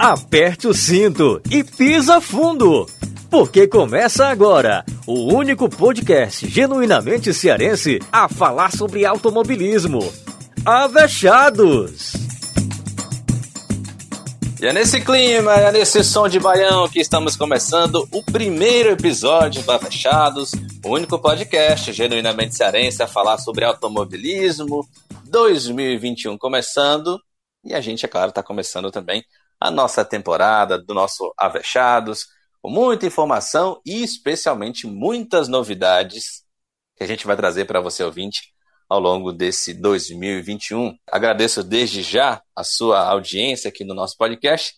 aperte o cinto e pisa fundo. Porque começa agora o único podcast genuinamente cearense a falar sobre automobilismo. Avechados! E é nesse clima, é nesse som de baião que estamos começando o primeiro episódio do Avechados, o único podcast genuinamente cearense a falar sobre automobilismo. 2021 começando e a gente, é claro, está começando também a nossa temporada do nosso Avechados, com muita informação e especialmente muitas novidades que a gente vai trazer para você ouvinte ao longo desse 2021. Agradeço desde já a sua audiência aqui no nosso podcast.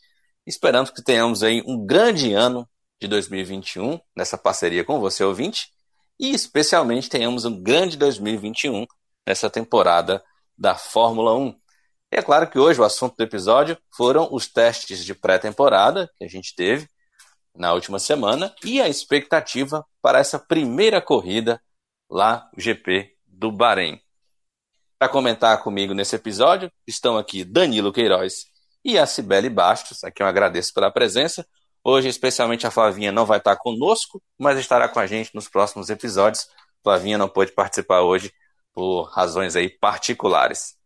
Esperamos que tenhamos aí um grande ano de 2021 nessa parceria com você ouvinte e especialmente tenhamos um grande 2021 nessa temporada da Fórmula 1. E é claro que hoje o assunto do episódio foram os testes de pré-temporada que a gente teve na última semana e a expectativa para essa primeira corrida lá, o GP do Bahrein. Para comentar comigo nesse episódio, estão aqui Danilo Queiroz e a Cibele Bastos, a quem eu agradeço pela presença. Hoje, especialmente, a Flavinha não vai estar conosco, mas estará com a gente nos próximos episódios. Flavinha não pôde participar hoje por razões aí particulares.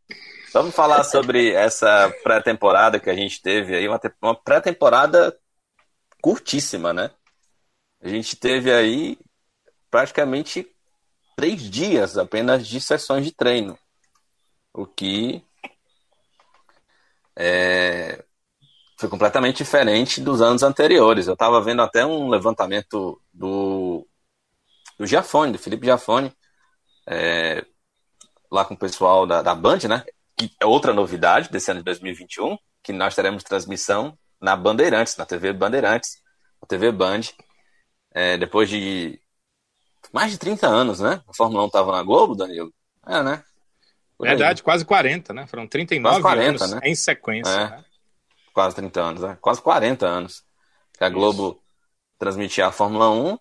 Vamos falar sobre essa pré-temporada que a gente teve aí, uma, uma pré-temporada curtíssima, né? A gente teve aí praticamente três dias apenas de sessões de treino, o que é, foi completamente diferente dos anos anteriores. Eu estava vendo até um levantamento do, do Giafone, do Felipe Giafone, é, lá com o pessoal da, da Band, né? Que é outra novidade desse ano de 2021, que nós teremos transmissão na Bandeirantes, na TV Bandeirantes, na TV Band, é, depois de mais de 30 anos, né? A Fórmula 1 estava na Globo, Danilo? É, né? Por Verdade, aí. quase 40, né? Foram 39 quase 40, anos né? em sequência. É, né? Quase 30 anos, né? Quase 40 anos que a Globo Isso. transmitia a Fórmula 1,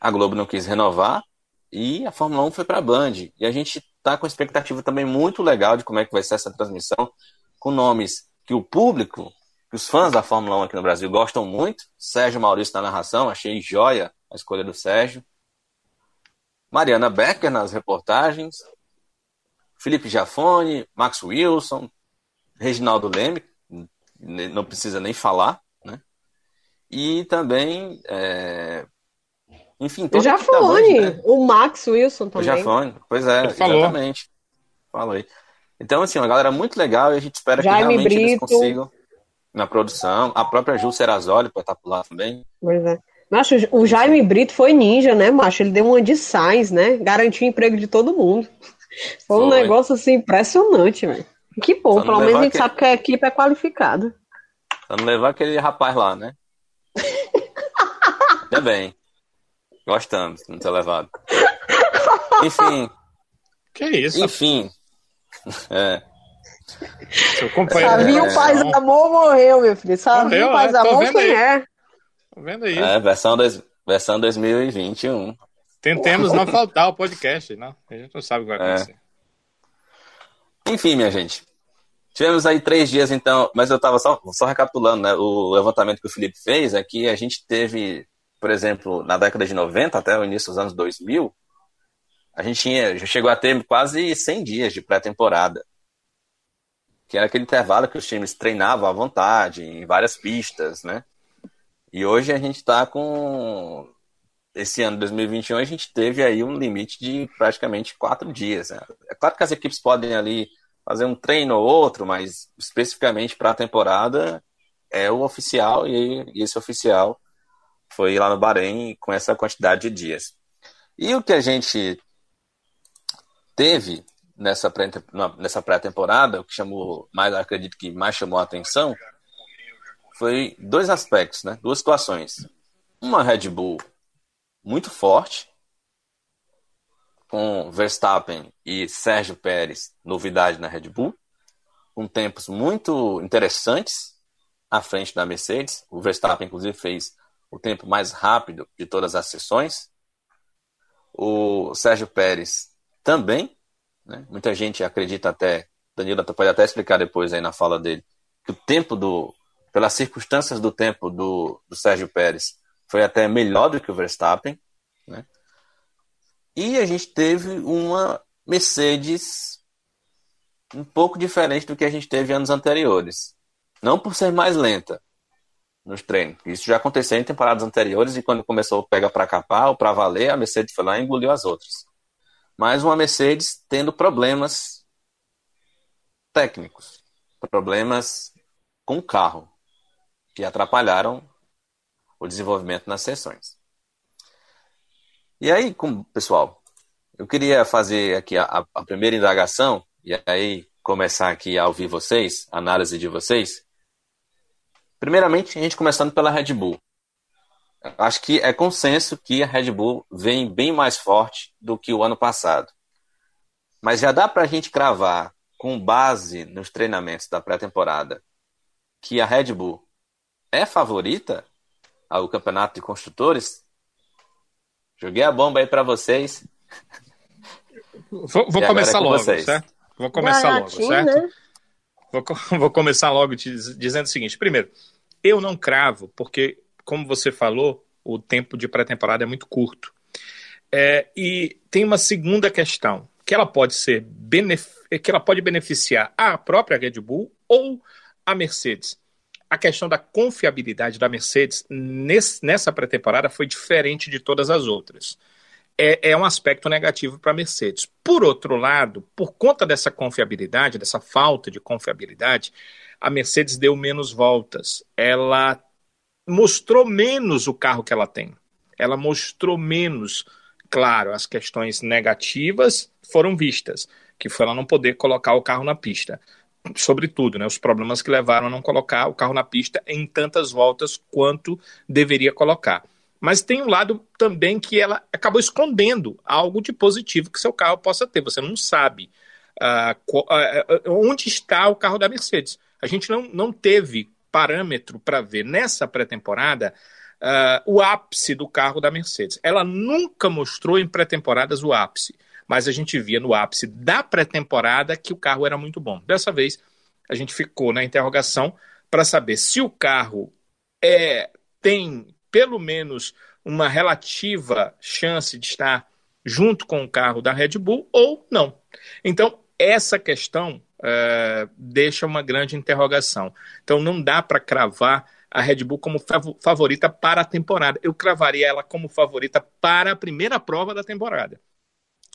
a Globo não quis renovar e a Fórmula 1 foi para a Band. E a gente tá com expectativa também muito legal de como é que vai ser essa transmissão, com nomes que o público, que os fãs da Fórmula 1 aqui no Brasil gostam muito. Sérgio Maurício na narração, achei joia a escolha do Sérgio. Mariana Becker nas reportagens. Felipe Jafone, Max Wilson, Reginaldo Leme, não precisa nem falar, né? E também é, enfim, todo Já foi, né? o Max Wilson também. Já foi, pois é, exatamente. Falou aí. Então, assim, uma galera muito legal e a gente espera Jaime que realmente Brito. eles consigam na produção. A própria Ju Serazoli pode estar por lá também. Pois é. Macho, o Jaime Brito foi ninja, né, macho? Ele deu uma de sais, né? Garantiu o emprego de todo mundo. Foi, foi. um negócio assim impressionante, velho. Que bom, pelo menos a gente aquele... sabe que a equipe é qualificada. Só não levar aquele rapaz lá, né? Ainda bem. Gostamos, não ter levado. Enfim. Que isso? Enfim. É. Seu companheiro. Sabia o Paz Amor morreu, meu filho. Sabia o Paz é, Amor quem é. Tô vendo aí. É, versão, dois, versão 2021. Tentemos não faltar o podcast, não. A gente não sabe o que vai é. acontecer. É. Enfim, minha gente. Tivemos aí três dias, então, mas eu estava só, só recapitulando, né? O levantamento que o Felipe fez é que a gente teve por exemplo, na década de 90 até o início dos anos 2000, a gente tinha, já chegou a ter quase 100 dias de pré-temporada. Que era aquele intervalo que os times treinavam à vontade, em várias pistas, né? E hoje a gente está com. Esse ano 2021 a gente teve aí um limite de praticamente quatro dias. Né? É claro que as equipes podem ali fazer um treino ou outro, mas especificamente para a temporada é o oficial e esse oficial foi lá no Bahrein com essa quantidade de dias. E o que a gente teve nessa pré nessa pré-temporada, o que chamou mais, acredito que mais chamou a atenção, foi dois aspectos, né? Duas situações. Uma Red Bull muito forte, com Verstappen e Sérgio Pérez, novidade na Red Bull, com tempos muito interessantes à frente da Mercedes. O Verstappen, inclusive, fez o tempo mais rápido de todas as sessões. O Sérgio Pérez também. Né? Muita gente acredita até, Danilo pode até explicar depois aí na fala dele, que o tempo do, pelas circunstâncias do tempo do, do Sérgio Pérez, foi até melhor do que o Verstappen. Né? E a gente teve uma Mercedes um pouco diferente do que a gente teve anos anteriores. Não por ser mais lenta nos treinos. Isso já aconteceu em temporadas anteriores e quando começou o pega para capar ou para valer, a Mercedes foi lá e engoliu as outras. Mas uma Mercedes tendo problemas técnicos, problemas com o carro, que atrapalharam o desenvolvimento nas sessões. E aí, pessoal, eu queria fazer aqui a, a primeira indagação, e aí começar aqui a ouvir vocês, a análise de vocês. Primeiramente, a gente começando pela Red Bull. Acho que é consenso que a Red Bull vem bem mais forte do que o ano passado. Mas já dá para a gente cravar, com base nos treinamentos da pré-temporada, que a Red Bull é favorita ao campeonato de construtores? Joguei a bomba aí para vocês. Vou, vou começar é logo, vocês. certo? Vou começar logo, certo? Né? Vou, vou começar logo te, dizendo o seguinte: primeiro, eu não cravo, porque, como você falou, o tempo de pré-temporada é muito curto. É, e tem uma segunda questão, que ela pode ser que ela pode beneficiar a própria Red Bull ou a Mercedes. A questão da confiabilidade da Mercedes nesse, nessa pré-temporada foi diferente de todas as outras é, é um aspecto negativo para a Mercedes. Por outro lado, por conta dessa confiabilidade, dessa falta de confiabilidade, a Mercedes deu menos voltas. Ela mostrou menos o carro que ela tem. Ela mostrou menos, claro, as questões negativas foram vistas, que foi ela não poder colocar o carro na pista. Sobretudo, né, os problemas que levaram a não colocar o carro na pista em tantas voltas quanto deveria colocar. Mas tem um lado também que ela acabou escondendo algo de positivo que seu carro possa ter. Você não sabe uh, onde está o carro da Mercedes. A gente não, não teve parâmetro para ver nessa pré-temporada uh, o ápice do carro da Mercedes. Ela nunca mostrou em pré-temporadas o ápice, mas a gente via no ápice da pré-temporada que o carro era muito bom. Dessa vez, a gente ficou na interrogação para saber se o carro é, tem pelo menos uma relativa chance de estar junto com o carro da Red Bull ou não. Então, essa questão é, deixa uma grande interrogação. Então, não dá para cravar a Red Bull como favorita para a temporada. Eu cravaria ela como favorita para a primeira prova da temporada.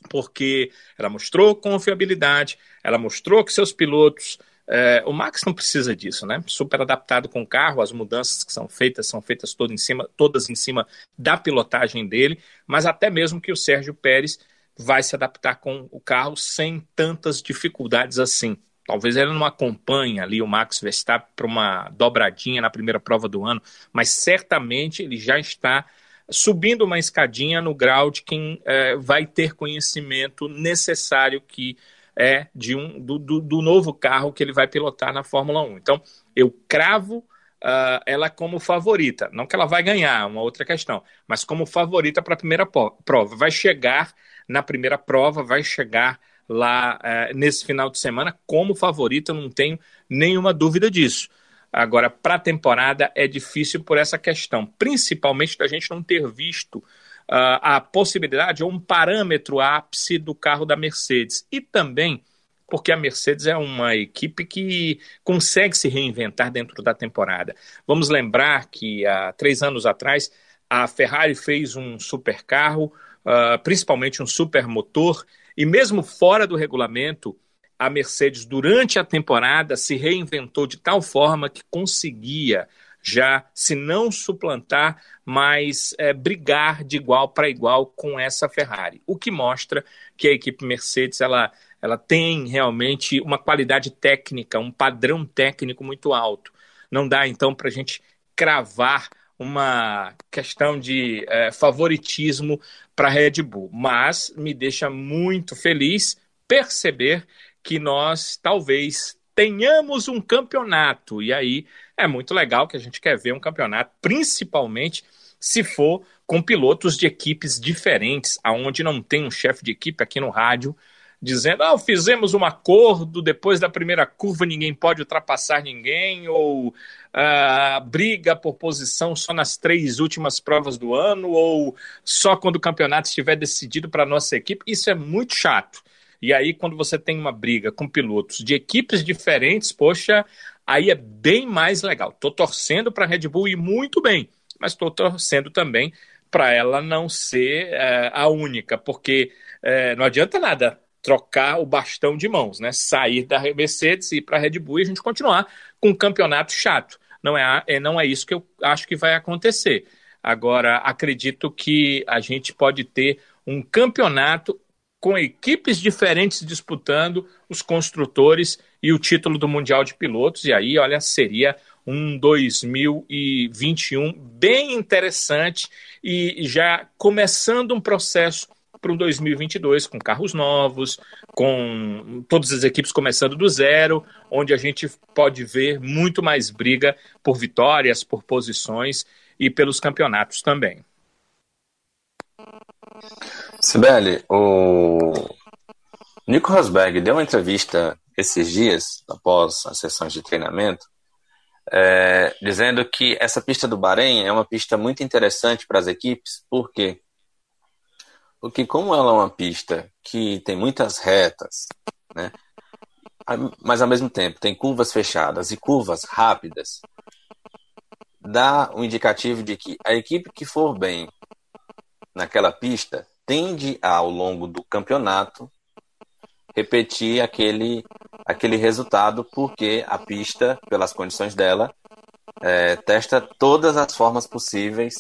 Porque ela mostrou confiabilidade, ela mostrou que seus pilotos é, o Max não precisa disso, né? Super adaptado com o carro, as mudanças que são feitas são feitas todas em cima, todas em cima da pilotagem dele, mas até mesmo que o Sérgio Pérez vai se adaptar com o carro sem tantas dificuldades assim. Talvez ele não acompanhe ali o Max Verstappen para uma dobradinha na primeira prova do ano, mas certamente ele já está subindo uma escadinha no grau de quem é, vai ter conhecimento necessário que é de um do, do, do, novo carro que ele vai pilotar na Fórmula 1. Então, eu cravo uh, ela como favorita. Não que ela vai ganhar, uma outra questão, mas como favorita para a primeira prova. Vai chegar na primeira prova, vai chegar lá uh, nesse final de semana como favorita, não tenho nenhuma dúvida disso. Agora, para a temporada é difícil por essa questão, principalmente da gente não ter visto a possibilidade ou um parâmetro ápice do carro da Mercedes. E também porque a Mercedes é uma equipe que consegue se reinventar dentro da temporada. Vamos lembrar que há três anos atrás a Ferrari fez um super carro, uh, principalmente um super motor, e mesmo fora do regulamento, a Mercedes, durante a temporada, se reinventou de tal forma que conseguia já, se não suplantar, mas é, brigar de igual para igual com essa Ferrari. O que mostra que a equipe Mercedes ela, ela tem realmente uma qualidade técnica, um padrão técnico muito alto. Não dá então para a gente cravar uma questão de é, favoritismo para a Red Bull, mas me deixa muito feliz perceber que nós talvez tenhamos um campeonato. E aí é muito legal que a gente quer ver um campeonato, principalmente se for com pilotos de equipes diferentes, aonde não tem um chefe de equipe aqui no rádio. dizendo: ah, fizemos um acordo, depois da primeira curva ninguém pode ultrapassar ninguém, ou uh, briga por posição só nas três últimas provas do ano, ou só quando o campeonato estiver decidido para nossa equipe. Isso é muito chato. E aí, quando você tem uma briga com pilotos de equipes diferentes, poxa, aí é bem mais legal. Estou torcendo para a Red Bull ir muito bem, mas estou torcendo também para ela não ser é, a única, porque é, não adianta nada trocar o bastão de mãos, né? Sair da Mercedes e ir para a Red Bull e a gente continuar com um campeonato chato. Não é, é, não é isso que eu acho que vai acontecer. Agora, acredito que a gente pode ter um campeonato com equipes diferentes disputando os construtores e o título do Mundial de Pilotos. E aí, olha, seria um 2021 bem interessante e já começando um processo para um 2022 com carros novos, com todas as equipes começando do zero, onde a gente pode ver muito mais briga por vitórias, por posições e pelos campeonatos também. Sibeli, o Nico Rosberg deu uma entrevista esses dias, após as sessões de treinamento, é, dizendo que essa pista do Bahrein é uma pista muito interessante para as equipes, por quê? Porque como ela é uma pista que tem muitas retas, né, mas ao mesmo tempo tem curvas fechadas e curvas rápidas, dá um indicativo de que a equipe que for bem naquela pista tende a, ao longo do campeonato repetir aquele, aquele resultado, porque a pista, pelas condições dela, é, testa todas as formas possíveis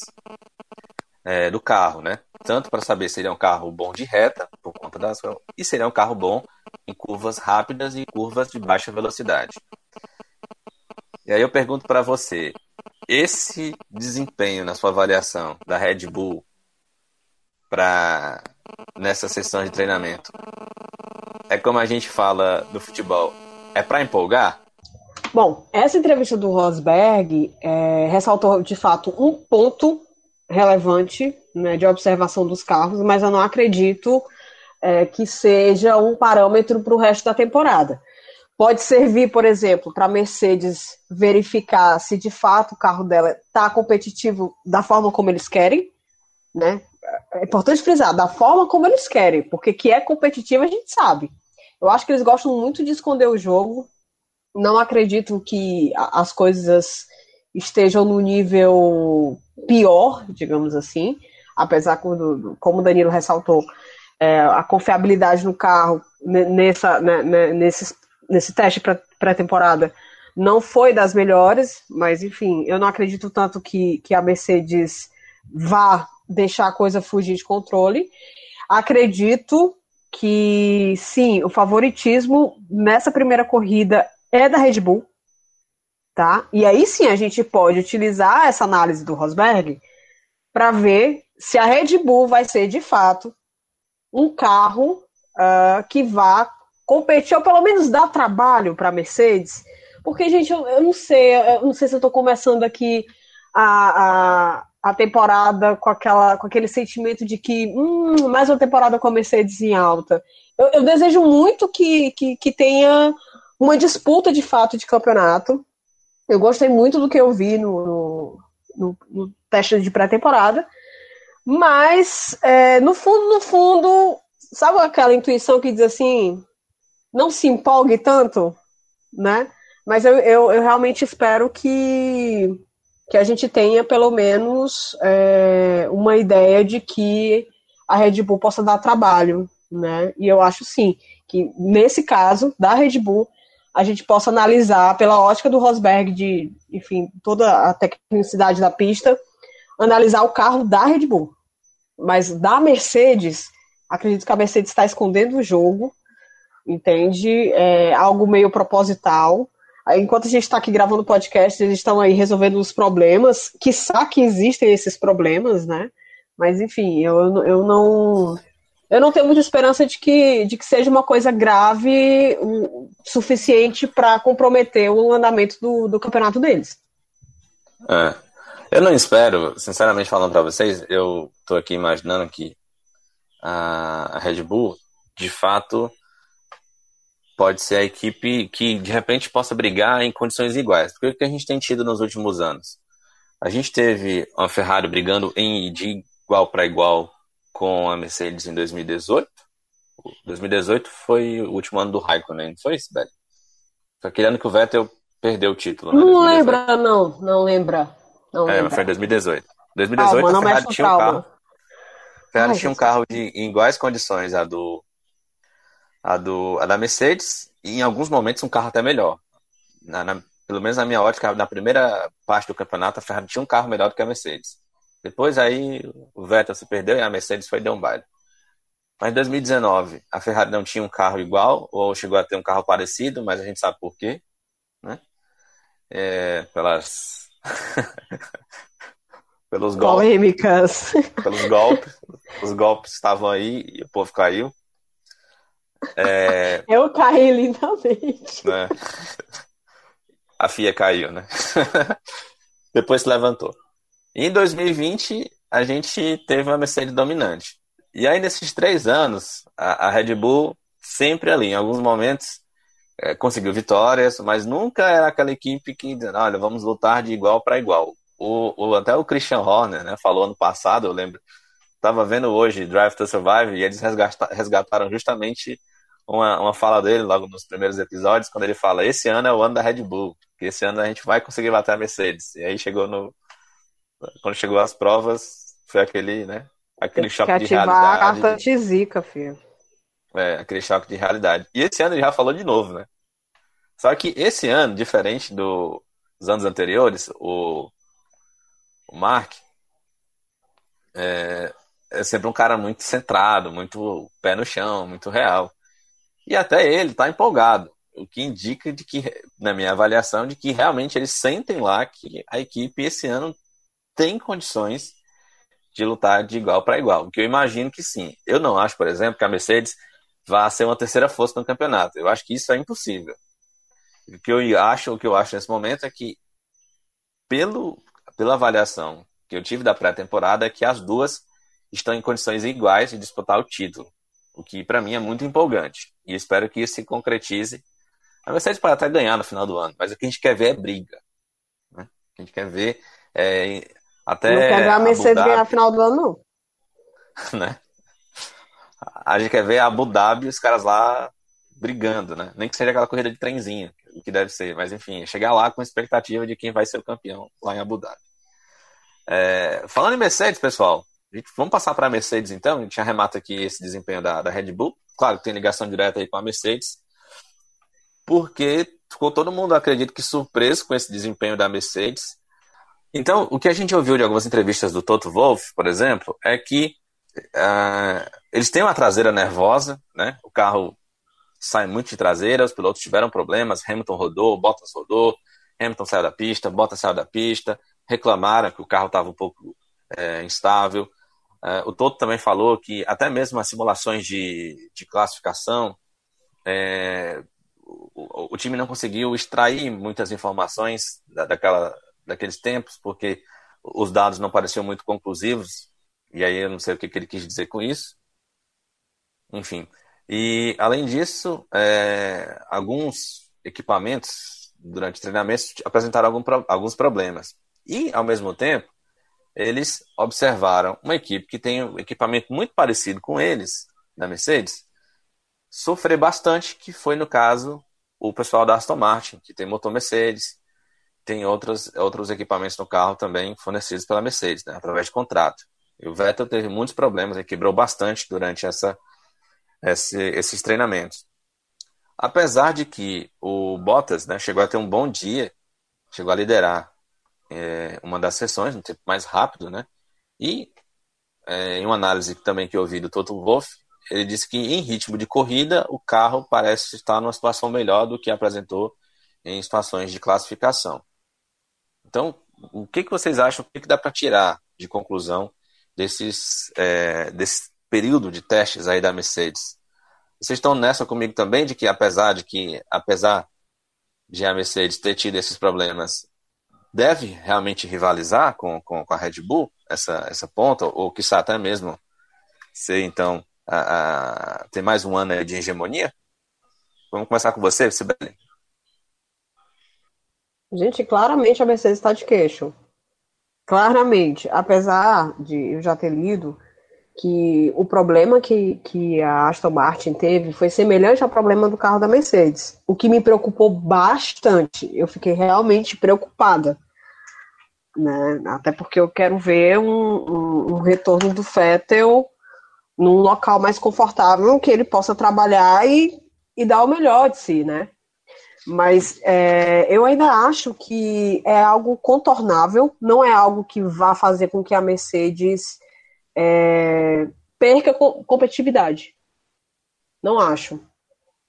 é, do carro, né? Tanto para saber se ele é um carro bom de reta, por conta das. e se ele é um carro bom em curvas rápidas e curvas de baixa velocidade. E aí eu pergunto para você: esse desempenho na sua avaliação da Red Bull para nessa sessão de treinamento é como a gente fala do futebol, é para empolgar? Bom, essa entrevista do Rosberg é, ressaltou de fato um ponto relevante né, de observação dos carros, mas eu não acredito é, que seja um parâmetro para o resto da temporada. Pode servir, por exemplo, para a Mercedes verificar se de fato o carro dela está competitivo da forma como eles querem, né? É importante frisar, da forma como eles querem, porque que é competitivo a gente sabe. Eu acho que eles gostam muito de esconder o jogo. Não acredito que as coisas estejam no nível pior, digamos assim, apesar quando, como o Danilo ressaltou, é, a confiabilidade no carro nessa, né, né, nesse, nesse teste pré-temporada não foi das melhores, mas enfim, eu não acredito tanto que, que a Mercedes vá deixar a coisa fugir de controle. Acredito que sim, o favoritismo nessa primeira corrida é da Red Bull, tá? E aí sim a gente pode utilizar essa análise do Rosberg para ver se a Red Bull vai ser de fato um carro uh, que vá competir ou pelo menos dar trabalho para a Mercedes, porque gente eu, eu, não sei, eu não sei se eu estou começando aqui a, a a temporada com, aquela, com aquele sentimento de que hum, mais uma temporada com a Mercedes em alta. Eu, eu desejo muito que, que, que, tenha uma disputa de fato de campeonato. Eu gostei muito do que eu vi no, no, no teste de pré-temporada. Mas, é, no fundo, no fundo, sabe aquela intuição que diz assim: não se empolgue tanto, né? Mas eu, eu, eu realmente espero que que a gente tenha pelo menos é, uma ideia de que a Red Bull possa dar trabalho, né? E eu acho sim que nesse caso da Red Bull a gente possa analisar pela ótica do Rosberg de, enfim, toda a tecnicidade da pista, analisar o carro da Red Bull. Mas da Mercedes, acredito que a Mercedes está escondendo o jogo, entende? É algo meio proposital enquanto a gente está aqui gravando podcast, eles estão aí resolvendo os problemas, que que existem esses problemas, né? Mas enfim, eu, eu não eu não tenho muita esperança de que, de que seja uma coisa grave o suficiente para comprometer o andamento do, do campeonato deles. É. Eu não espero, sinceramente falando para vocês, eu estou aqui imaginando que a Red Bull, de fato, pode ser a equipe que de repente possa brigar em condições iguais. Porque o que a gente tem tido nos últimos anos? A gente teve uma Ferrari brigando em, de igual para igual com a Mercedes em 2018. 2018 foi o último ano do Raikkonen, não foi isso, Belly? Foi aquele ano que o Vettel perdeu o título. Né? Não lembra, não, não lembra. Não é, lembra. foi em 2018. 2018 calma, a Ferrari tinha um carro. A Ferrari Ai, tinha um carro de, em iguais condições a do, a do a da Mercedes e em alguns momentos um carro até melhor. Na, na, pelo menos na minha ótica, na primeira parte do campeonato, a Ferrari tinha um carro melhor do que a Mercedes. Depois aí o Vettel se perdeu e a Mercedes foi dar um baile. Mas em 2019, a Ferrari não tinha um carro igual, ou chegou a ter um carro parecido, mas a gente sabe por quê, né? É, pelas. pelos golpes. Polêmicas. Pelos golpes. Os golpes estavam aí e o povo caiu. É... Eu caí lindamente. Né? A FIA caiu, né? Depois se levantou. E em 2020, a gente teve uma Mercedes dominante. E aí, nesses três anos, a, a Red Bull sempre ali, em alguns momentos, é, conseguiu vitórias, mas nunca era aquela equipe que, olha, vamos lutar de igual para igual. O, o, até o Christian Horner né, falou ano passado, eu lembro, estava vendo hoje Drive to Survive e eles resgataram justamente uma, uma fala dele logo nos primeiros episódios, quando ele fala: Esse ano é o ano da Red Bull, que esse ano a gente vai conseguir bater a Mercedes. E aí chegou no. Quando chegou as provas, foi aquele, né? Aquele choque de realidade. a carta de zica, filho. É, aquele choque de realidade. E esse ano ele já falou de novo, né? Só que esse ano, diferente do, dos anos anteriores, o, o Mark é, é sempre um cara muito centrado, muito pé no chão, muito real. E até ele está empolgado, o que indica de que, na minha avaliação, de que realmente eles sentem lá que a equipe esse ano tem condições de lutar de igual para igual. O que eu imagino que sim. Eu não acho, por exemplo, que a Mercedes vá ser uma terceira força no campeonato. Eu acho que isso é impossível. O que eu acho, o que eu acho nesse momento é que pelo pela avaliação que eu tive da pré-temporada é que as duas estão em condições iguais de disputar o título o que para mim é muito empolgante. E espero que isso se concretize. A Mercedes pode até ganhar no final do ano, mas o que a gente quer ver é briga. Né? O que a gente quer ver é até. Não quer ver a Mercedes ganhar no final do ano, não. né? A gente quer ver a Abu Dhabi os caras lá brigando, né? Nem que seja aquela corrida de trenzinho, o que deve ser, mas enfim, chegar lá com expectativa de quem vai ser o campeão lá em Abu Dhabi. É, falando em Mercedes, pessoal, Vamos passar para a Mercedes então. A gente arremata aqui esse desempenho da, da Red Bull. Claro que tem ligação direta aí com a Mercedes, porque ficou todo mundo, acredito que, surpreso com esse desempenho da Mercedes. Então, o que a gente ouviu de algumas entrevistas do Toto Wolff, por exemplo, é que uh, eles têm uma traseira nervosa, né? O carro sai muito de traseira, os pilotos tiveram problemas, Hamilton rodou, Bottas rodou, Hamilton saiu da pista, Bottas saiu da pista, reclamaram que o carro estava um pouco é, instável. É, o Toto também falou que até mesmo as simulações de, de classificação, é, o, o, time não conseguiu extrair muitas informações da, daquela, daqueles tempos, porque os dados não pareciam muito conclusivos, e aí eu não sei o que, que ele quis dizer com isso. Enfim. E, além disso, é, alguns equipamentos durante treinamentos apresentaram algum, alguns problemas. E, ao mesmo tempo, eles observaram uma equipe que tem um equipamento muito parecido com eles, da Mercedes, sofrer bastante, que foi no caso o pessoal da Aston Martin, que tem motor Mercedes, tem outros, outros equipamentos no carro também fornecidos pela Mercedes, né, através de contrato. E o Vettel teve muitos problemas, ele quebrou bastante durante essa, esse, esses treinamentos. Apesar de que o Bottas né, chegou a ter um bom dia, chegou a liderar é, uma das sessões, um tempo mais rápido, né? E é, em uma análise também que eu ouvi do Toto Wolff, ele disse que em ritmo de corrida o carro parece estar numa situação melhor do que apresentou em situações de classificação. Então, o que, que vocês acham? O que, que dá para tirar de conclusão desses, é, desse período de testes aí da Mercedes? Vocês estão nessa comigo também de que apesar de que apesar de a Mercedes ter tido esses problemas, deve realmente rivalizar com, com, com, a Red Bull, essa, essa ponta, ou que até mesmo ser, então, a, a, ter mais um ano de hegemonia? Vamos começar com você, Sibeli. Gente, claramente a Mercedes está de queixo. Claramente, apesar de eu já ter lido que o problema que, que a Aston Martin teve foi semelhante ao problema do carro da Mercedes, o que me preocupou bastante. Eu fiquei realmente preocupada. Né? Até porque eu quero ver um, um, um retorno do Vettel num local mais confortável que ele possa trabalhar e, e dar o melhor de si, né? Mas é, eu ainda acho que é algo contornável, não é algo que vá fazer com que a Mercedes é, perca competitividade. Não acho.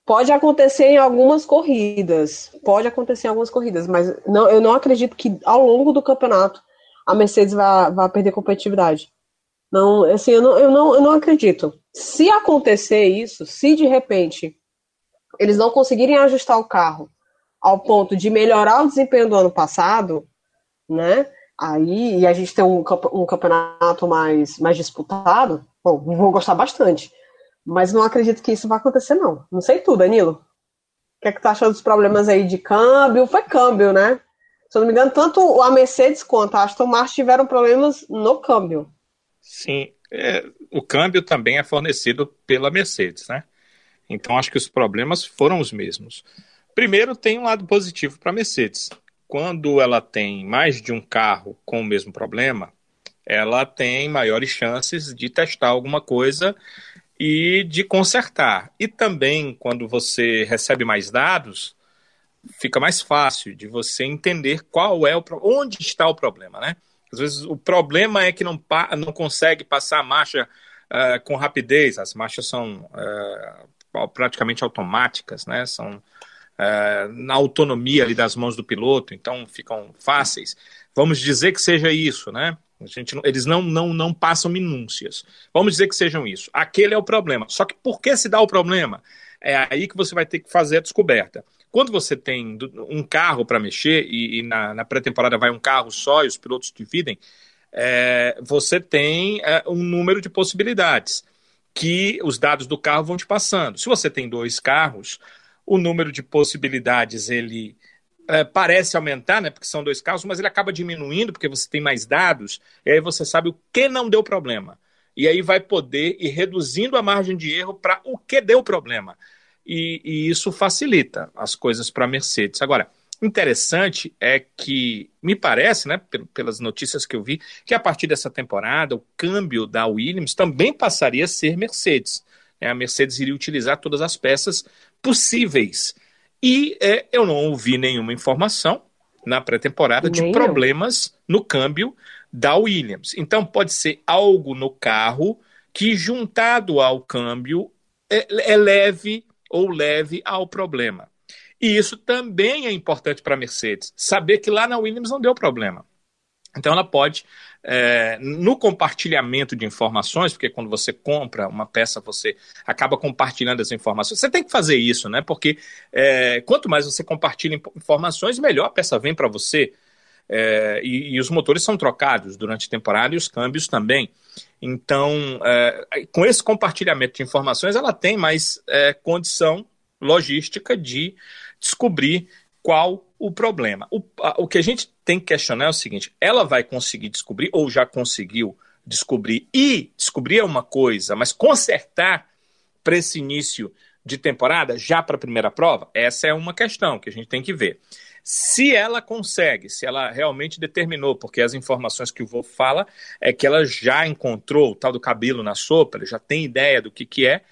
Pode acontecer em algumas corridas, pode acontecer em algumas corridas, mas não, eu não acredito que ao longo do campeonato a Mercedes vá, vá perder competitividade. Não, assim, eu não, eu, não, eu não acredito. Se acontecer isso, se de repente eles não conseguirem ajustar o carro ao ponto de melhorar o desempenho do ano passado, né? Aí e a gente tem um, um campeonato mais, mais disputado, bom, vou gostar bastante. Mas não acredito que isso vai acontecer, não. Não sei tu, Danilo. O que é que tu achou dos problemas aí de câmbio? Foi câmbio, né? Se eu não me engano, tanto a Mercedes quanto a Aston Martin tiveram problemas no câmbio. Sim, é, o câmbio também é fornecido pela Mercedes, né? Então acho que os problemas foram os mesmos. Primeiro, tem um lado positivo para a Mercedes. Quando ela tem mais de um carro com o mesmo problema, ela tem maiores chances de testar alguma coisa e de consertar. E também, quando você recebe mais dados, fica mais fácil de você entender qual é o onde está o problema, né? Às vezes o problema é que não, não consegue passar a marcha uh, com rapidez. As marchas são uh, praticamente automáticas, né? São uh, na autonomia ali das mãos do piloto, então ficam fáceis. Vamos dizer que seja isso, né? A gente, eles não, não, não passam minúcias. Vamos dizer que sejam isso. Aquele é o problema. Só que por que se dá o problema? É aí que você vai ter que fazer a descoberta. Quando você tem um carro para mexer e, e na, na pré-temporada vai um carro só e os pilotos dividem, é, você tem é, um número de possibilidades que os dados do carro vão te passando. Se você tem dois carros, o número de possibilidades ele é, parece aumentar, né? Porque são dois carros, mas ele acaba diminuindo porque você tem mais dados. E aí você sabe o que não deu problema. E aí vai poder ir reduzindo a margem de erro para o que deu problema. E, e isso facilita as coisas para a Mercedes. Agora, interessante é que, me parece, né, pelas notícias que eu vi, que a partir dessa temporada o câmbio da Williams também passaria a ser Mercedes. Né? A Mercedes iria utilizar todas as peças possíveis. E é, eu não ouvi nenhuma informação na pré-temporada de problemas no câmbio da Williams. Então pode ser algo no carro que, juntado ao câmbio, é, é leve ou leve ao problema. E isso também é importante para a Mercedes, saber que lá na Williams não deu problema. Então ela pode, é, no compartilhamento de informações, porque quando você compra uma peça, você acaba compartilhando as informações. Você tem que fazer isso, né? Porque é, quanto mais você compartilha informações, melhor a peça vem para você. É, e, e, os motores são trocados durante a temporada e os câmbios também. Então, é, com esse compartilhamento de informações, ela tem mais é, condição logística de descobrir qual o problema. O, a, o que a gente tem que questionar é o seguinte: ela vai conseguir descobrir, ou já conseguiu descobrir, e descobrir é uma coisa, mas consertar para esse início de temporada, já para a primeira prova, essa é uma questão que a gente tem que ver. Se ela consegue, se ela realmente determinou, porque as informações que o Wolf fala é que ela já encontrou o tal do cabelo na sopa, ela já tem ideia do que, que é,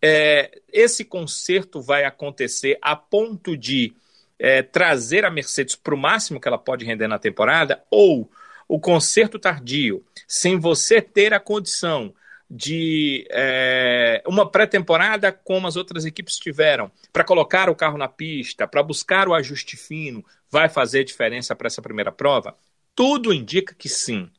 é, esse conserto vai acontecer a ponto de é, trazer a Mercedes para o máximo que ela pode render na temporada, ou o conserto tardio, sem você ter a condição de é, uma pré-temporada como as outras equipes tiveram, para colocar o carro na pista, para buscar o ajuste fino, vai fazer diferença para essa primeira prova? Tudo indica que sim.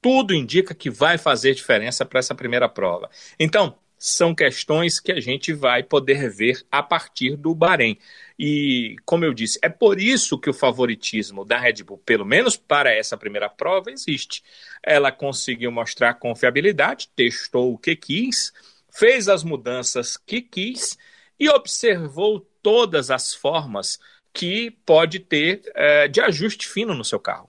Tudo indica que vai fazer diferença para essa primeira prova. Então, são questões que a gente vai poder ver a partir do Bahrein. E, como eu disse, é por isso que o favoritismo da Red Bull, pelo menos para essa primeira prova, existe. Ela conseguiu mostrar confiabilidade, testou o que quis, fez as mudanças que quis e observou todas as formas que pode ter é, de ajuste fino no seu carro,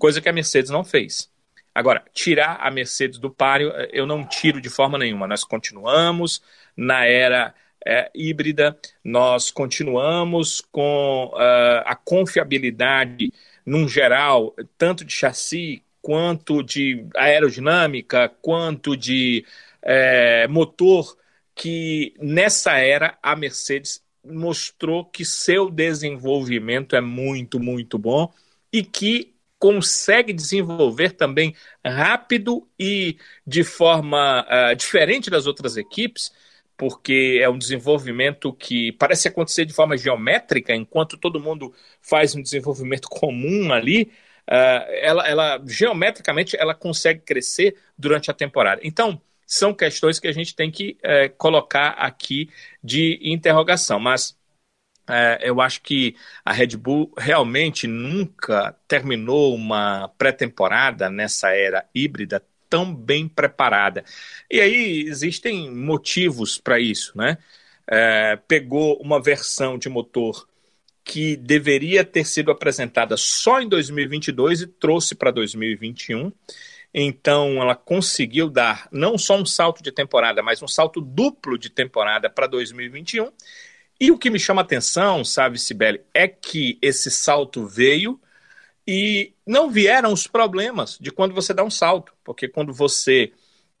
coisa que a Mercedes não fez. Agora, tirar a Mercedes do páreo, é, eu não tiro de forma nenhuma. Nós continuamos na era é, híbrida, nós continuamos com uh, a confiabilidade, num geral, tanto de chassi quanto de aerodinâmica, quanto de é, motor, que nessa era a Mercedes mostrou que seu desenvolvimento é muito, muito bom e que consegue desenvolver também rápido e de forma uh, diferente das outras equipes, porque é um desenvolvimento que parece acontecer de forma geométrica, enquanto todo mundo faz um desenvolvimento comum ali, uh, ela, ela geometricamente ela consegue crescer durante a temporada. Então, são questões que a gente tem que uh, colocar aqui de interrogação, mas é, eu acho que a Red Bull realmente nunca terminou uma pré-temporada nessa era híbrida tão bem preparada. E aí existem motivos para isso, né? É, pegou uma versão de motor que deveria ter sido apresentada só em 2022 e trouxe para 2021. Então, ela conseguiu dar não só um salto de temporada, mas um salto duplo de temporada para 2021. E o que me chama atenção, sabe, Sibeli, é que esse salto veio e não vieram os problemas de quando você dá um salto, porque quando você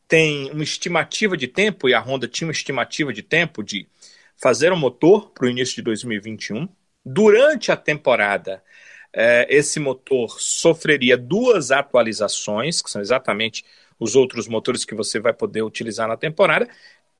tem uma estimativa de tempo, e a Honda tinha uma estimativa de tempo de fazer um motor para o início de 2021, durante a temporada, eh, esse motor sofreria duas atualizações, que são exatamente os outros motores que você vai poder utilizar na temporada,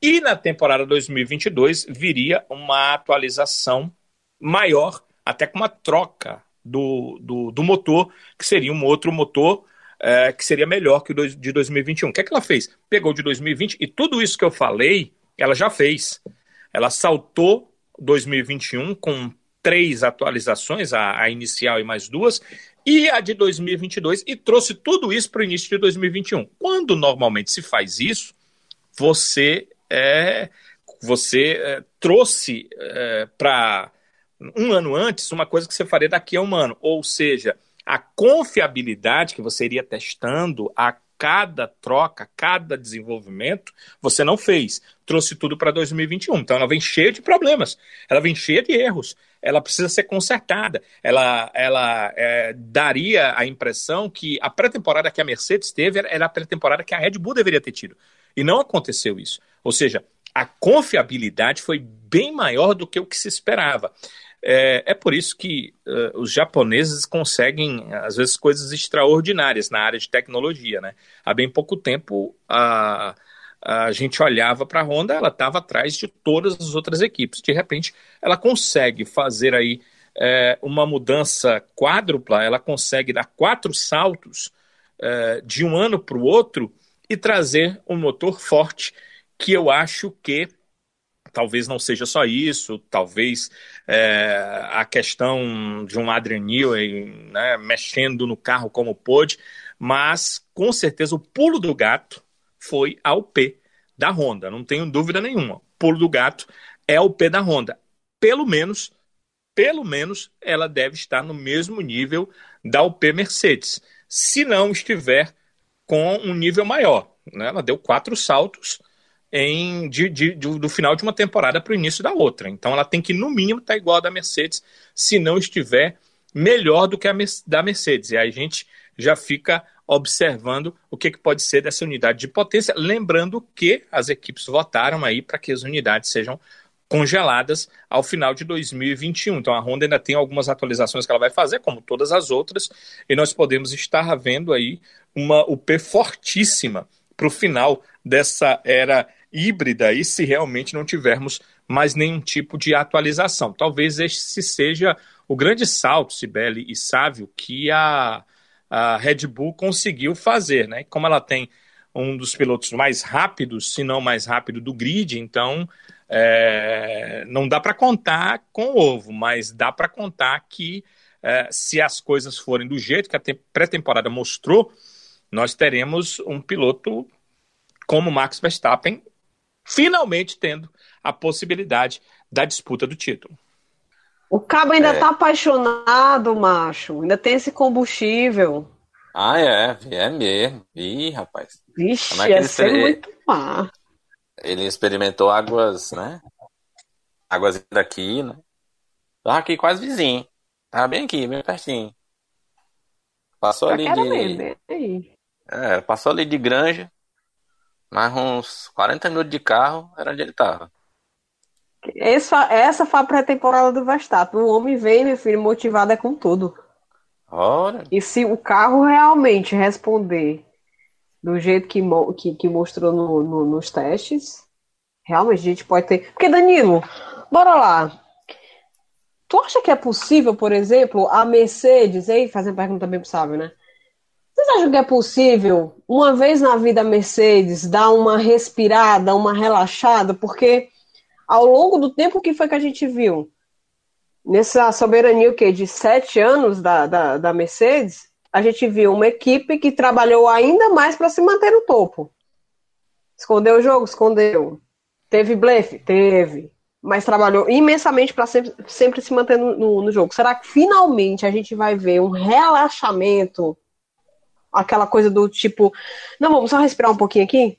e na temporada 2022 viria uma atualização maior, até com uma troca do, do, do motor, que seria um outro motor é, que seria melhor que o de 2021. O que, é que ela fez? Pegou de 2020 e tudo isso que eu falei, ela já fez. Ela saltou 2021 com três atualizações, a, a inicial e mais duas, e a de 2022, e trouxe tudo isso para o início de 2021. Quando normalmente se faz isso, você é, você é, trouxe é, para um ano antes uma coisa que você faria daqui a um ano. Ou seja, a confiabilidade que você iria testando a cada troca, cada desenvolvimento, você não fez. Trouxe tudo para 2021. Então ela vem cheia de problemas, ela vem cheia de erros, ela precisa ser consertada. Ela, ela é, daria a impressão que a pré-temporada que a Mercedes teve era a pré-temporada que a Red Bull deveria ter tido. E não aconteceu isso. Ou seja, a confiabilidade foi bem maior do que o que se esperava. É, é por isso que uh, os japoneses conseguem, às vezes, coisas extraordinárias na área de tecnologia. Né? Há bem pouco tempo, a, a gente olhava para a Honda, ela estava atrás de todas as outras equipes. De repente, ela consegue fazer aí é, uma mudança quádrupla, ela consegue dar quatro saltos é, de um ano para o outro e trazer um motor forte que eu acho que talvez não seja só isso, talvez é, a questão de um Adrian Newey né, mexendo no carro como pôde, mas com certeza o pulo do gato foi ao P da Honda, não tenho dúvida nenhuma. O pulo do gato é o P da Honda. Pelo menos, pelo menos ela deve estar no mesmo nível da UP Mercedes. Se não estiver com um nível maior. Né? Ela deu quatro saltos em, de, de, de, do final de uma temporada para o início da outra. Então ela tem que, no mínimo, estar tá igual a da Mercedes, se não estiver melhor do que a da Mercedes. E aí a gente já fica observando o que, que pode ser dessa unidade de potência, lembrando que as equipes votaram aí para que as unidades sejam congeladas ao final de 2021. Então a Honda ainda tem algumas atualizações que ela vai fazer, como todas as outras, e nós podemos estar vendo aí uma UP fortíssima para o final dessa era híbrida e se realmente não tivermos mais nenhum tipo de atualização. Talvez esse seja o grande salto, Sibeli e Sávio, que a, a Red Bull conseguiu fazer, né? Como ela tem um dos pilotos mais rápidos, se não mais rápido do grid, então é, não dá para contar com ovo, mas dá para contar que é, se as coisas forem do jeito que a pré-temporada mostrou, nós teremos um piloto como Max Verstappen finalmente tendo a possibilidade da disputa do título. O cabo ainda é. tá apaixonado, macho. Ainda tem esse combustível. Ah, é. É mesmo. Ih, rapaz. Vixe, é ia ser muito má. Ele experimentou águas, né? Águas daqui, né? Tava aqui quase vizinho. Tava bem aqui, bem pertinho. Passou ali de. É, passou ali de granja. Mais uns 40 minutos de carro era onde ele tava. Essa, essa foi a pré-temporada do Verstappen. O homem vem, meu filho, motivado é com tudo. Ora. E se o carro realmente responder do jeito que, que, que mostrou no, no, nos testes, realmente a gente pode ter. Porque, Danilo, bora lá. Tu acha que é possível, por exemplo, a Mercedes, aí fazendo pergunta bem pro Sábio, né? Acham que é possível, uma vez na vida, Mercedes dar uma respirada, uma relaxada? Porque ao longo do tempo que foi que a gente viu, nessa soberania o quê? de sete anos da, da, da Mercedes, a gente viu uma equipe que trabalhou ainda mais para se manter no topo. Escondeu o jogo? Escondeu. Teve blefe? Teve. Mas trabalhou imensamente para sempre, sempre, se manter no, no, jogo. Será que finalmente a gente vai ver um relaxamento? Aquela coisa do tipo, não, vamos só respirar um pouquinho aqui?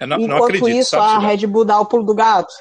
Não, Enquanto não acredito, isso, a Red Bull dá o pulo do gato.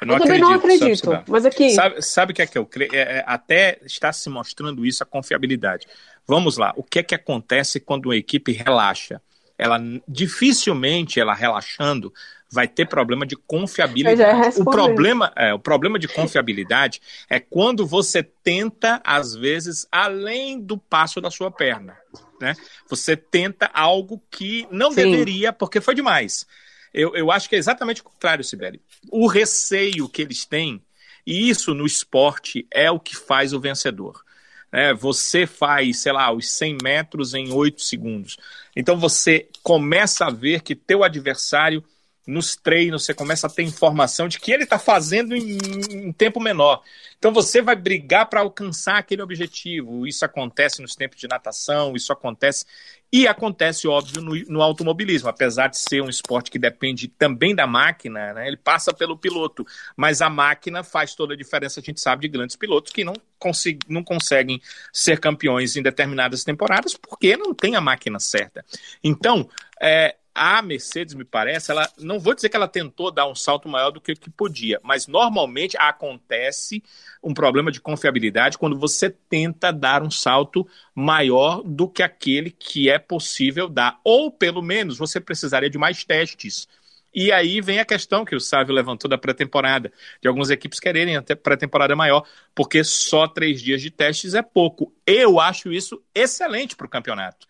Eu, não eu também não acredito. Mas aqui. Sabe o que é que eu creio? É, é, até está se mostrando isso a confiabilidade. Vamos lá. O que é que acontece quando uma equipe relaxa? Ela dificilmente ela relaxando vai ter problema de confiabilidade. O problema, é, o problema de confiabilidade é quando você tenta, às vezes, além do passo da sua perna. Né? Você tenta algo que não Sim. deveria, porque foi demais. Eu, eu acho que é exatamente o contrário, Sibeli. O receio que eles têm, e isso no esporte é o que faz o vencedor. É, você faz, sei lá, os 100 metros em 8 segundos. Então você começa a ver que teu adversário nos treinos, você começa a ter informação de que ele está fazendo em, em, tempo menor. Então você vai brigar para alcançar aquele objetivo. Isso acontece nos tempos de natação, isso acontece. E acontece, óbvio, no, no automobilismo, apesar de ser um esporte que depende também da máquina, né? ele passa pelo piloto, mas a máquina faz toda a diferença, a gente sabe, de grandes pilotos que não, consegu, não conseguem ser campeões em determinadas temporadas porque não tem a máquina certa. Então, é, a Mercedes, me parece, ela não vou dizer que ela tentou dar um salto maior do que que podia, mas normalmente acontece um problema de confiabilidade quando você tenta dar um salto maior do que aquele que é possível dar, ou pelo menos você precisaria de mais testes. E aí vem a questão que o Sávio levantou da pré-temporada, de algumas equipes quererem até pré-temporada maior, porque só três dias de testes é pouco. Eu acho isso excelente para o campeonato,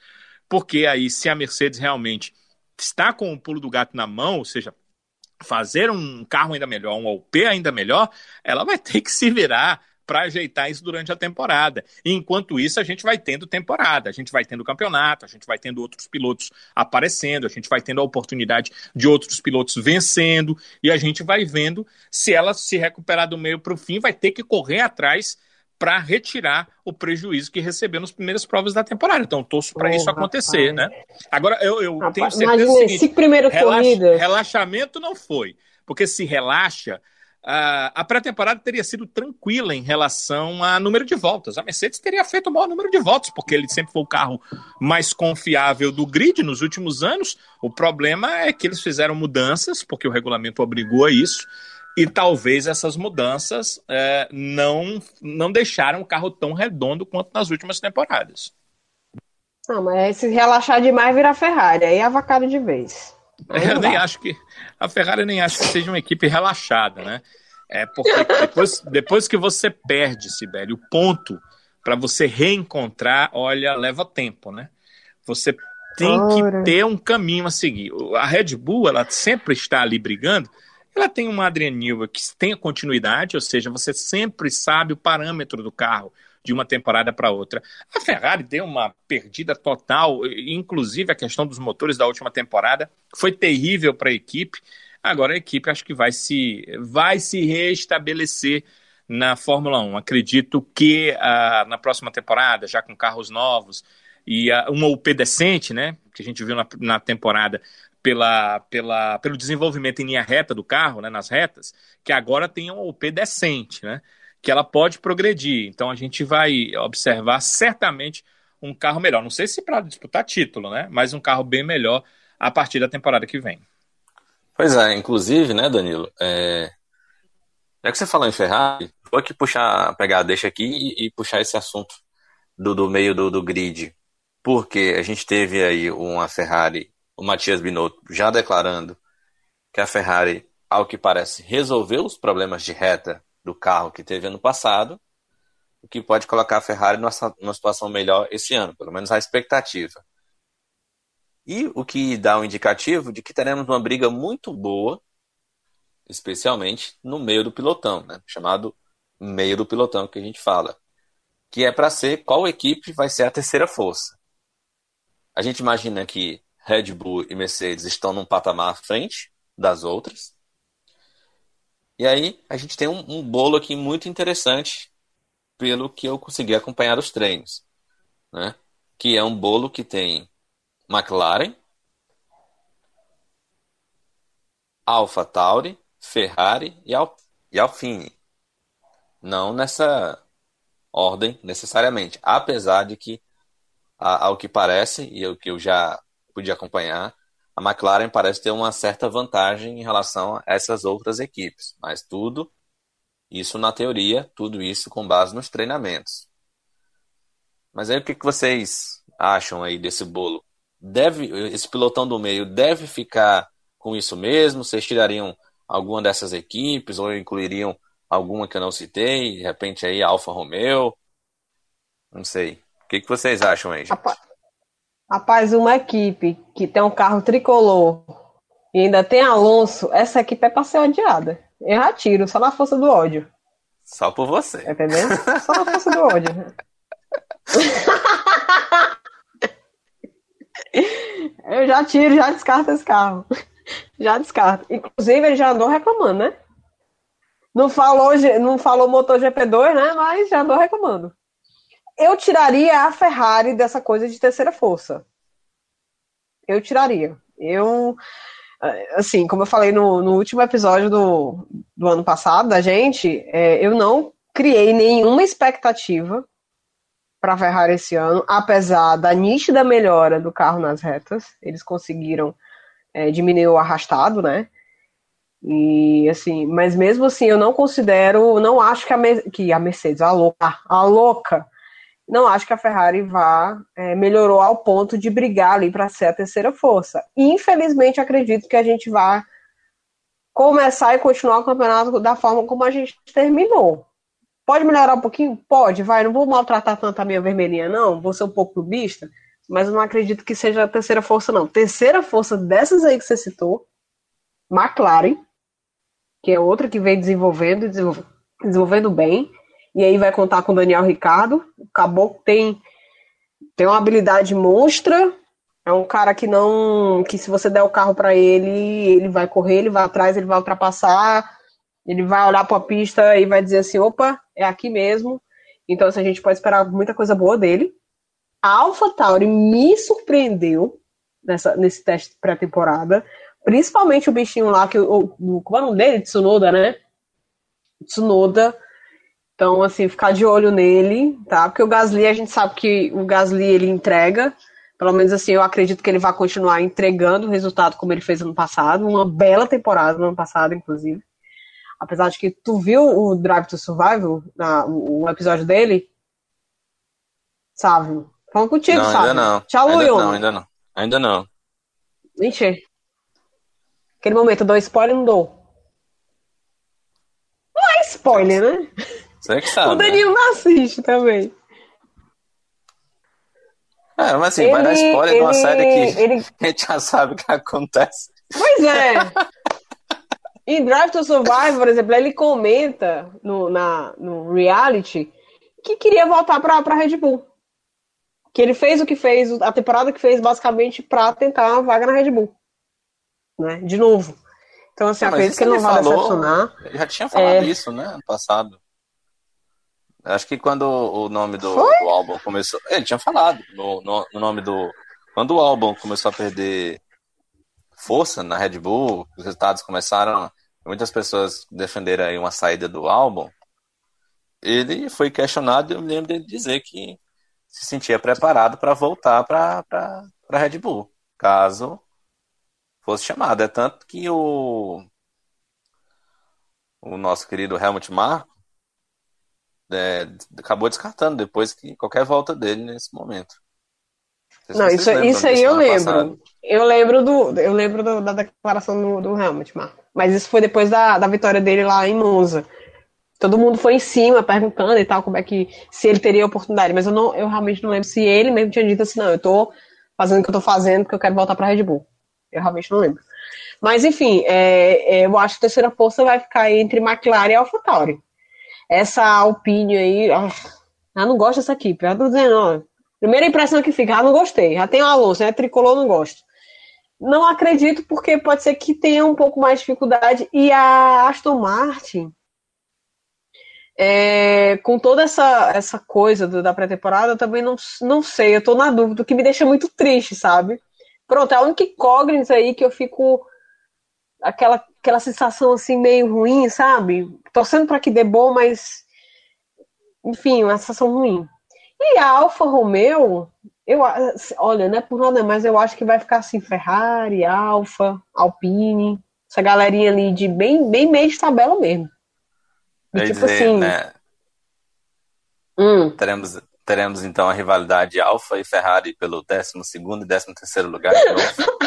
porque aí se a Mercedes realmente está com o pulo do gato na mão, ou seja, fazer um carro ainda melhor, um OP ainda melhor, ela vai ter que se virar para ajeitar isso durante a temporada. Enquanto isso, a gente vai tendo temporada, a gente vai tendo campeonato, a gente vai tendo outros pilotos aparecendo, a gente vai tendo a oportunidade de outros pilotos vencendo, e a gente vai vendo se ela se recuperar do meio para o fim, vai ter que correr atrás para retirar o prejuízo que recebeu nas primeiras provas da temporada. Então, torço para isso acontecer, rapaz. né? Agora, eu, eu rapaz, tenho certeza imagina, seguinte, primeiro relaxa, relaxamento não foi, porque se relaxa, a pré-temporada teria sido tranquila em relação a número de voltas. A Mercedes teria feito o maior número de voltas, porque ele sempre foi o carro mais confiável do grid nos últimos anos. O problema é que eles fizeram mudanças, porque o regulamento obrigou a isso, e talvez essas mudanças é, não, não deixaram o carro tão redondo quanto nas últimas temporadas. Não, mas se relaxar demais vira Ferrari, aí é avacado de vez. eu nem acho que. A Ferrari nem acho que seja uma equipe relaxada, né? É porque depois, depois que você perde, Sibeli, o ponto para você reencontrar, olha, leva tempo, né? Você tem Ora. que ter um caminho a seguir. A Red Bull, ela sempre está ali brigando, ela tem uma Adrian que tem continuidade, ou seja, você sempre sabe o parâmetro do carro de uma temporada para outra. A Ferrari deu uma perdida total, inclusive a questão dos motores da última temporada foi terrível para a equipe. Agora a equipe acho que vai se vai se restabelecer na Fórmula 1. Acredito que uh, na próxima temporada, já com carros novos e uh, uma UP decente, né, que a gente viu na, na temporada, pela, pela, pelo desenvolvimento em linha reta do carro, né, nas retas, que agora tem um OP decente, né? que ela pode progredir. Então a gente vai observar certamente um carro melhor. Não sei se para disputar título, né? Mas um carro bem melhor a partir da temporada que vem. Pois é, inclusive, né, Danilo? É... Já que você falou em Ferrari, vou aqui puxar, pegar, deixa aqui e, e puxar esse assunto do, do meio do, do grid. Porque a gente teve aí uma Ferrari, o Matias Binotto já declarando que a Ferrari, ao que parece, resolveu os problemas de reta do carro que teve ano passado, o que pode colocar a Ferrari numa, situação melhor esse ano, pelo menos a expectativa. E o que dá um indicativo de que teremos uma briga muito boa, especialmente no meio do pilotão, né? chamado meio do pilotão que a gente fala, que é para ser qual equipe vai ser a terceira força. A gente imagina que Red Bull e Mercedes estão num patamar à frente das outras. E aí a gente tem um, um bolo aqui muito interessante pelo que eu consegui acompanhar os treinos, né? Que é um bolo que tem McLaren, Alfa Tauri, Ferrari e, Al e Alpine. Não nessa ordem necessariamente, apesar de que, ao que parece, e o que eu já pude acompanhar, a McLaren parece ter uma certa vantagem em relação a essas outras equipes, mas tudo isso na teoria, tudo isso com base nos treinamentos. Mas aí o que vocês acham aí desse bolo? deve esse pilotão do meio deve ficar com isso mesmo? Vocês tirariam alguma dessas equipes ou incluiriam alguma que eu não citei? De repente aí Alfa Romeo? Não sei. O que, que vocês acham aí, gente? Rapaz, uma equipe que tem um carro tricolor e ainda tem Alonso, essa equipe é pra ser odiada. Eu já tiro, só na força do ódio. Só por você. Entendeu? Só na força do ódio. Eu já tiro, já descarto esse carro. Já descarto. Inclusive, ele já andou reclamando, né? Não falou, não falou motor GP2, né? Mas já andou reclamando. Eu tiraria a Ferrari dessa coisa de terceira força. Eu tiraria. Eu, assim, como eu falei no, no último episódio do, do ano passado, da gente, é, eu não criei nenhuma expectativa para a Ferrari esse ano, apesar da nítida melhora do carro nas retas, eles conseguiram é, diminuir o arrastado, né? E assim, mas mesmo assim, eu não considero, não acho que a, que a Mercedes, a louca, a louca, não acho que a Ferrari vá é, melhorou ao ponto de brigar ali para ser a terceira força. Infelizmente, acredito que a gente vai começar e continuar o campeonato da forma como a gente terminou. Pode melhorar um pouquinho? Pode, vai. Não vou maltratar tanto a minha vermelhinha, não. Vou ser um pouco clubista, mas não acredito que seja a terceira força, não. Terceira força dessas aí que você citou, McLaren, que é outra que vem desenvolvendo desenvolvendo bem. E aí vai contar com o Daniel Ricardo. O Caboclo tem, tem uma habilidade monstra. É um cara que não. que se você der o carro para ele, ele vai correr, ele vai atrás, ele vai ultrapassar ele vai olhar para a pista e vai dizer assim: opa, é aqui mesmo. Então, assim, a gente pode esperar muita coisa boa dele. A Alpha Tauri me surpreendeu nessa, nesse teste pré-temporada. Principalmente o bichinho lá, que o, o, como é o nome dele? Tsunoda, né? Tsunoda. Então, assim, ficar de olho nele, tá? Porque o Gasly, a gente sabe que o Gasly ele entrega. Pelo menos assim, eu acredito que ele vai continuar entregando o resultado como ele fez ano passado. Uma bela temporada no ano passado, inclusive. Apesar de que tu viu o Drive to Survival, na, o, episódio dele? Sávio. Falando contigo, não, Sávio. Ainda não. Tchau, ainda. Não, ainda não. Ainda não. Mentira. Aquele momento, eu dou spoiler não dou. Não é spoiler, né? Você que sabe. o Danilo né? não assiste também. É, mas assim, ele, vai dar spoiler ele, de uma série que ele... a gente já sabe o que acontece. Pois é. Em Drive to Survive, por exemplo, ele comenta no, na, no reality que queria voltar para a Red Bull. Que ele fez o que fez, a temporada que fez, basicamente, para tentar uma vaga na Red Bull. Né? De novo. Então, assim, acredito que ele não vai decepcionar. Ele já tinha falado é... isso, né? Ano passado. Acho que quando o nome do, do álbum começou. Ele tinha falado no, no, no, nome do. Quando o álbum começou a perder força na Red Bull, os resultados começaram muitas pessoas defenderam aí uma saída do álbum, ele foi questionado e eu me lembro dele dizer que se sentia preparado para voltar para a Red Bull, caso fosse chamado. É tanto que o, o nosso querido Helmut Marko é, acabou descartando depois que qualquer volta dele nesse momento. Não, isso, isso aí eu lembro. Passado. Eu lembro do, eu lembro do, da declaração do, do Helmut Marko. Mas isso foi depois da, da vitória dele lá em Monza. Todo mundo foi em cima perguntando e tal como é que se ele teria oportunidade, mas eu não, eu realmente não lembro se ele mesmo tinha dito assim, não, eu tô fazendo o que eu tô fazendo porque eu quero voltar para Red Bull. Eu realmente não lembro. Mas enfim, é, é, eu acho que a terceira força vai ficar entre McLaren e AlphaTauri. Essa Alpine aí, ah, não gosto dessa equipe. Eu tô dizendo, ó, primeira impressão que fica, ah, não gostei. Já tem o Alonso, né? Tricolor, não gosto. Não acredito porque pode ser que tenha um pouco mais de dificuldade. E a Aston Martin, é, com toda essa, essa coisa do, da pré-temporada, eu também não, não sei, eu tô na dúvida, o que me deixa muito triste, sabe? Pronto, é a única incógnita aí que eu fico. Aquela, aquela sensação assim meio ruim, sabe? Torcendo para que dê bom, mas. Enfim, uma sensação ruim. E a Alfa Romeo, eu, olha, não é por nada, mas eu acho que vai ficar assim: Ferrari, Alfa, Alpine, essa galerinha ali de bem, bem meio de tabela mesmo. Quer tipo dizer, assim. Né? Hum. Teremos, teremos então a rivalidade Alfa e Ferrari pelo 12 e 13 lugar de novo.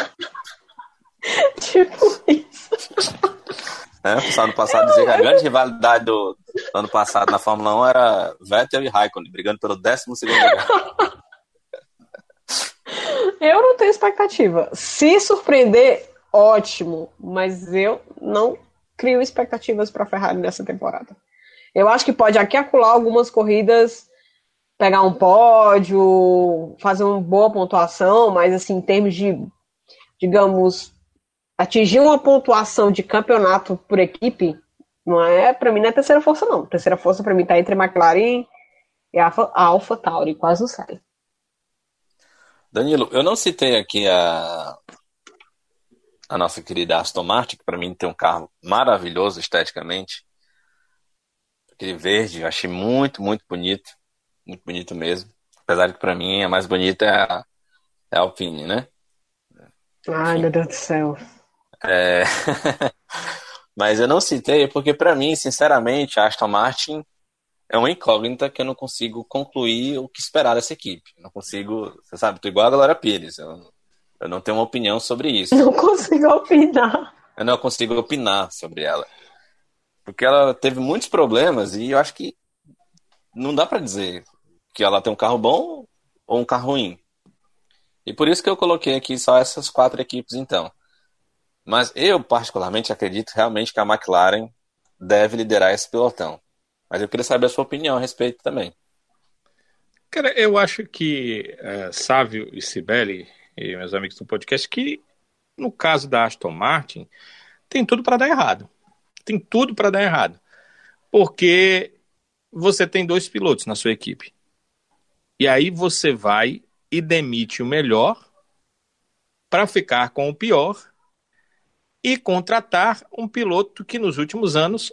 tipo. É, passado dizia que a grande rivalidade do, do, ano passado na Fórmula 1 era Vettel e Raikkonen, brigando pelo 12 lugar. Eu não tenho expectativa. Se surpreender, ótimo. Mas eu não crio expectativas para a Ferrari nessa temporada. Eu acho que pode aqui acular algumas corridas, pegar um pódio, fazer uma boa pontuação, mas assim, em termos de, digamos, atingir uma pontuação de campeonato por equipe, não é, para mim não é terceira força não. Terceira força para mim tá entre McLaren e a Alpha, a Alpha Tauri, quase não sai. Danilo, eu não citei aqui a, a nossa querida Aston Martin, que para mim tem um carro maravilhoso esteticamente. Aquele verde, eu achei muito, muito bonito. Muito bonito mesmo. Apesar de que para mim a mais bonita é a, é a Alpine, né? Ai, meu Deus do céu. É... Mas eu não citei porque para mim, sinceramente, a Aston Martin é uma incógnita que eu não consigo concluir o que esperar dessa equipe. Eu não consigo, você sabe, tô igual a Glória Pires. Eu eu não tenho uma opinião sobre isso. Não consigo opinar. Eu não consigo opinar sobre ela. Porque ela teve muitos problemas e eu acho que não dá para dizer que ela tem um carro bom ou um carro ruim. E por isso que eu coloquei aqui só essas quatro equipes então. Mas eu particularmente acredito realmente que a McLaren deve liderar esse pelotão. Mas eu queria saber a sua opinião a respeito também. Cara, eu acho que uh, Sávio e Sibeli e meus amigos do podcast, que no caso da Aston Martin, tem tudo para dar errado. Tem tudo para dar errado. Porque você tem dois pilotos na sua equipe. E aí você vai e demite o melhor para ficar com o pior e contratar um piloto que nos últimos anos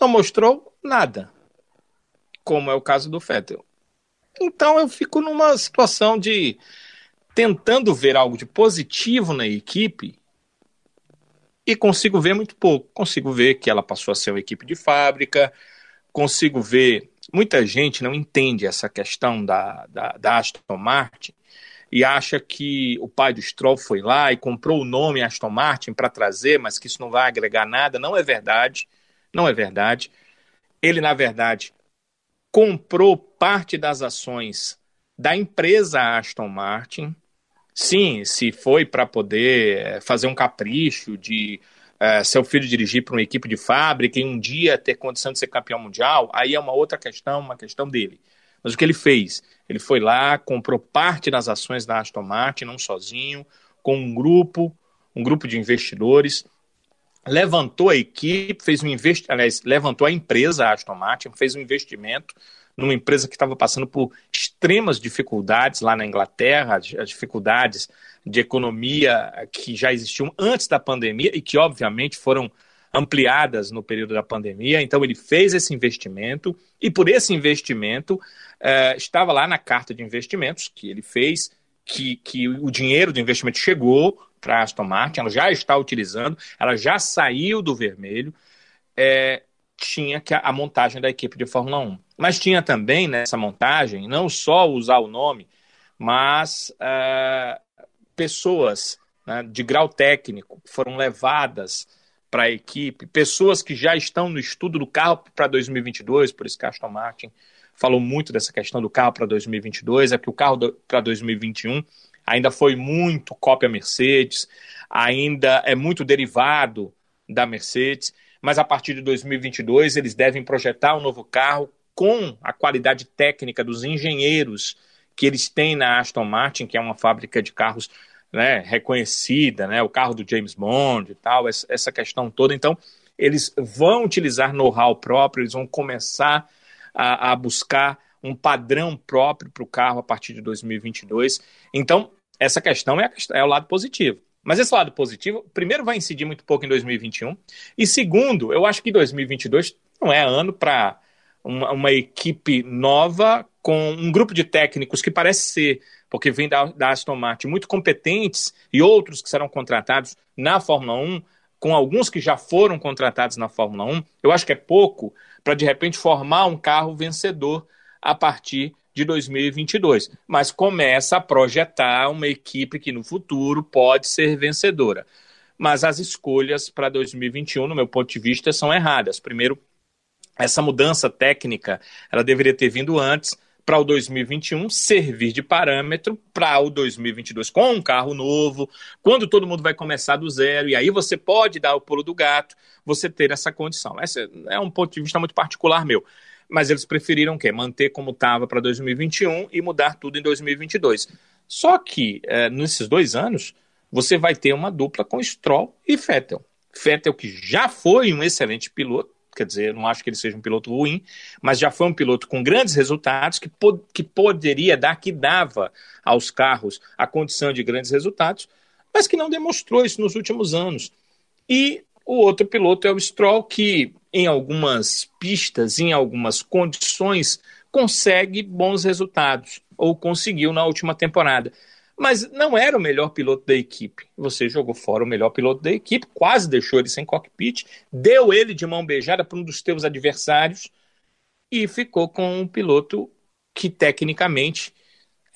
não mostrou nada, como é o caso do Vettel. Então eu fico numa situação de tentando ver algo de positivo na equipe e consigo ver muito pouco. Consigo ver que ela passou a ser uma equipe de fábrica, consigo ver. Muita gente não entende essa questão da, da, da Aston Martin e acha que o pai do Stroll foi lá e comprou o nome Aston Martin para trazer, mas que isso não vai agregar nada. Não é verdade. Não é verdade. Ele, na verdade, comprou parte das ações da empresa Aston Martin Sim, se foi para poder eh, fazer um capricho de é, seu filho dirigir para uma equipe de fábrica e um dia ter condição de ser campeão mundial, aí é uma outra questão, uma questão dele. Mas o que ele fez? Ele foi lá, comprou parte das ações da Aston Martin, não sozinho, com um grupo, um grupo de investidores, levantou a equipe, fez um investimento, aliás, levantou a empresa a Aston Martin, fez um investimento numa empresa que estava passando por extremas dificuldades lá na Inglaterra, as dificuldades de economia que já existiam antes da pandemia e que, obviamente, foram ampliadas no período da pandemia. Então, ele fez esse investimento e, por esse investimento, eh, estava lá na carta de investimentos que ele fez, que, que o dinheiro do investimento chegou para a Aston Martin, ela já está utilizando, ela já saiu do vermelho. É, tinha que a, a, montagem da equipe de Fórmula 1. Mas tinha também nessa montagem, não só usar o nome, mas uh, pessoas né, de grau técnico foram levadas para a equipe, pessoas que já estão no estudo do carro para 2022, por isso que a Aston Martin falou muito dessa questão do carro para 2022, é que o carro para 2021 ainda foi muito cópia Mercedes, ainda é muito derivado da Mercedes, mas a partir de 2022 eles devem projetar um novo carro com a qualidade técnica dos engenheiros que eles têm na Aston Martin, que é uma fábrica de carros né, reconhecida, né, o carro do James Bond e tal, essa questão toda. Então, eles vão utilizar know-how próprio, eles vão começar a, a buscar um padrão próprio para o carro a partir de 2022. Então, essa questão é, é o lado positivo. Mas esse lado positivo, primeiro, vai incidir muito pouco em 2021, e segundo, eu acho que 2022 não é ano para uma, uma, equipe nova com um grupo de técnicos que parece ser, porque vem da, da Aston Martin, muito competentes e outros que serão contratados na Fórmula 1, com alguns que já foram contratados na Fórmula 1. Eu acho que é pouco para de repente formar um carro vencedor a partir de 2022, mas começa a projetar uma equipe que no futuro pode ser vencedora. Mas as escolhas para 2021, no meu ponto de vista, são erradas. Primeiro, essa mudança técnica, ela deveria ter vindo antes para o 2021 servir de parâmetro para o 2022 com um carro novo, quando todo mundo vai começar do zero, e aí você pode dar o pulo do gato, você ter essa condição. Esse é um ponto de vista muito particular meu mas eles preferiram o quê? Manter como estava para 2021 e mudar tudo em 2022. Só que, é, nesses dois anos, você vai ter uma dupla com Stroll e Vettel. Vettel, que já foi um excelente piloto, quer dizer, não acho que ele seja um piloto ruim, mas já foi um piloto com grandes resultados, que, que poderia dar, que dava aos carros a condição de grandes resultados, mas que não demonstrou isso nos últimos anos. E o outro piloto é o Stroll, que em algumas pistas, em algumas condições, consegue bons resultados, ou conseguiu na última temporada. Mas não era o melhor piloto da equipe. Você jogou fora o melhor piloto da equipe, quase deixou ele sem cockpit, deu ele de mão beijada para um dos teus adversários e ficou com um piloto que tecnicamente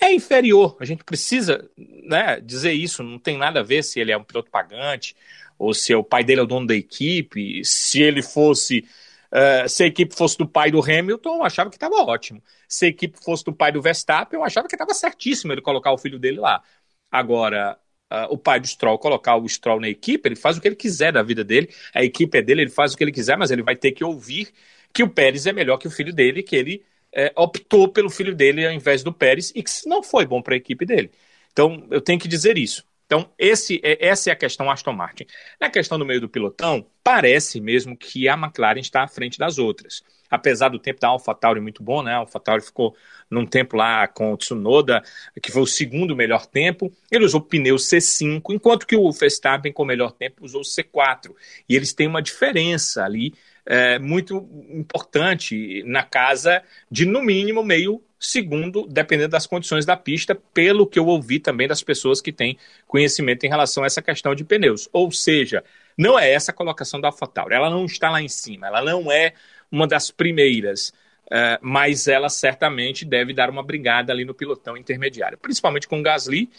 é inferior. A gente precisa né, dizer isso, não tem nada a ver se ele é um piloto pagante ou se o pai dele é o dono da equipe, se ele fosse. Uh, se a equipe fosse do pai do Hamilton, eu achava que estava ótimo. Se a equipe fosse do pai do Verstappen, eu achava que estava certíssimo ele colocar o filho dele lá. Agora, uh, o pai do Stroll colocar o Stroll na equipe, ele faz o que ele quiser da vida dele, a equipe é dele, ele faz o que ele quiser, mas ele vai ter que ouvir que o Pérez é melhor que o filho dele, que ele é, optou pelo filho dele ao invés do Pérez e que não foi bom para a equipe dele. Então, eu tenho que dizer isso. Então, esse, é, essa é a questão Aston Martin. Na questão do meio do pilotão, parece mesmo que a McLaren está à frente das outras. Apesar do tempo da AlphaTauri muito bom, né? A AlphaTauri ficou num tempo lá com o Tsunoda, que foi o segundo melhor tempo. Ele usou pneu C5, enquanto que o Verstappen, com o melhor tempo, usou C4. E eles têm uma diferença ali é, muito importante na casa de, no mínimo, meio segundo, dependendo das condições da pista, pelo que eu ouvi também das pessoas que têm conhecimento em relação a essa questão de pneus. Ou seja, não é essa a colocação da AlphaTauri, ela não está lá em cima, ela não é uma das primeiras, uh, mas ela certamente deve dar uma brigada ali no pilotão intermediário, principalmente com o Gasly,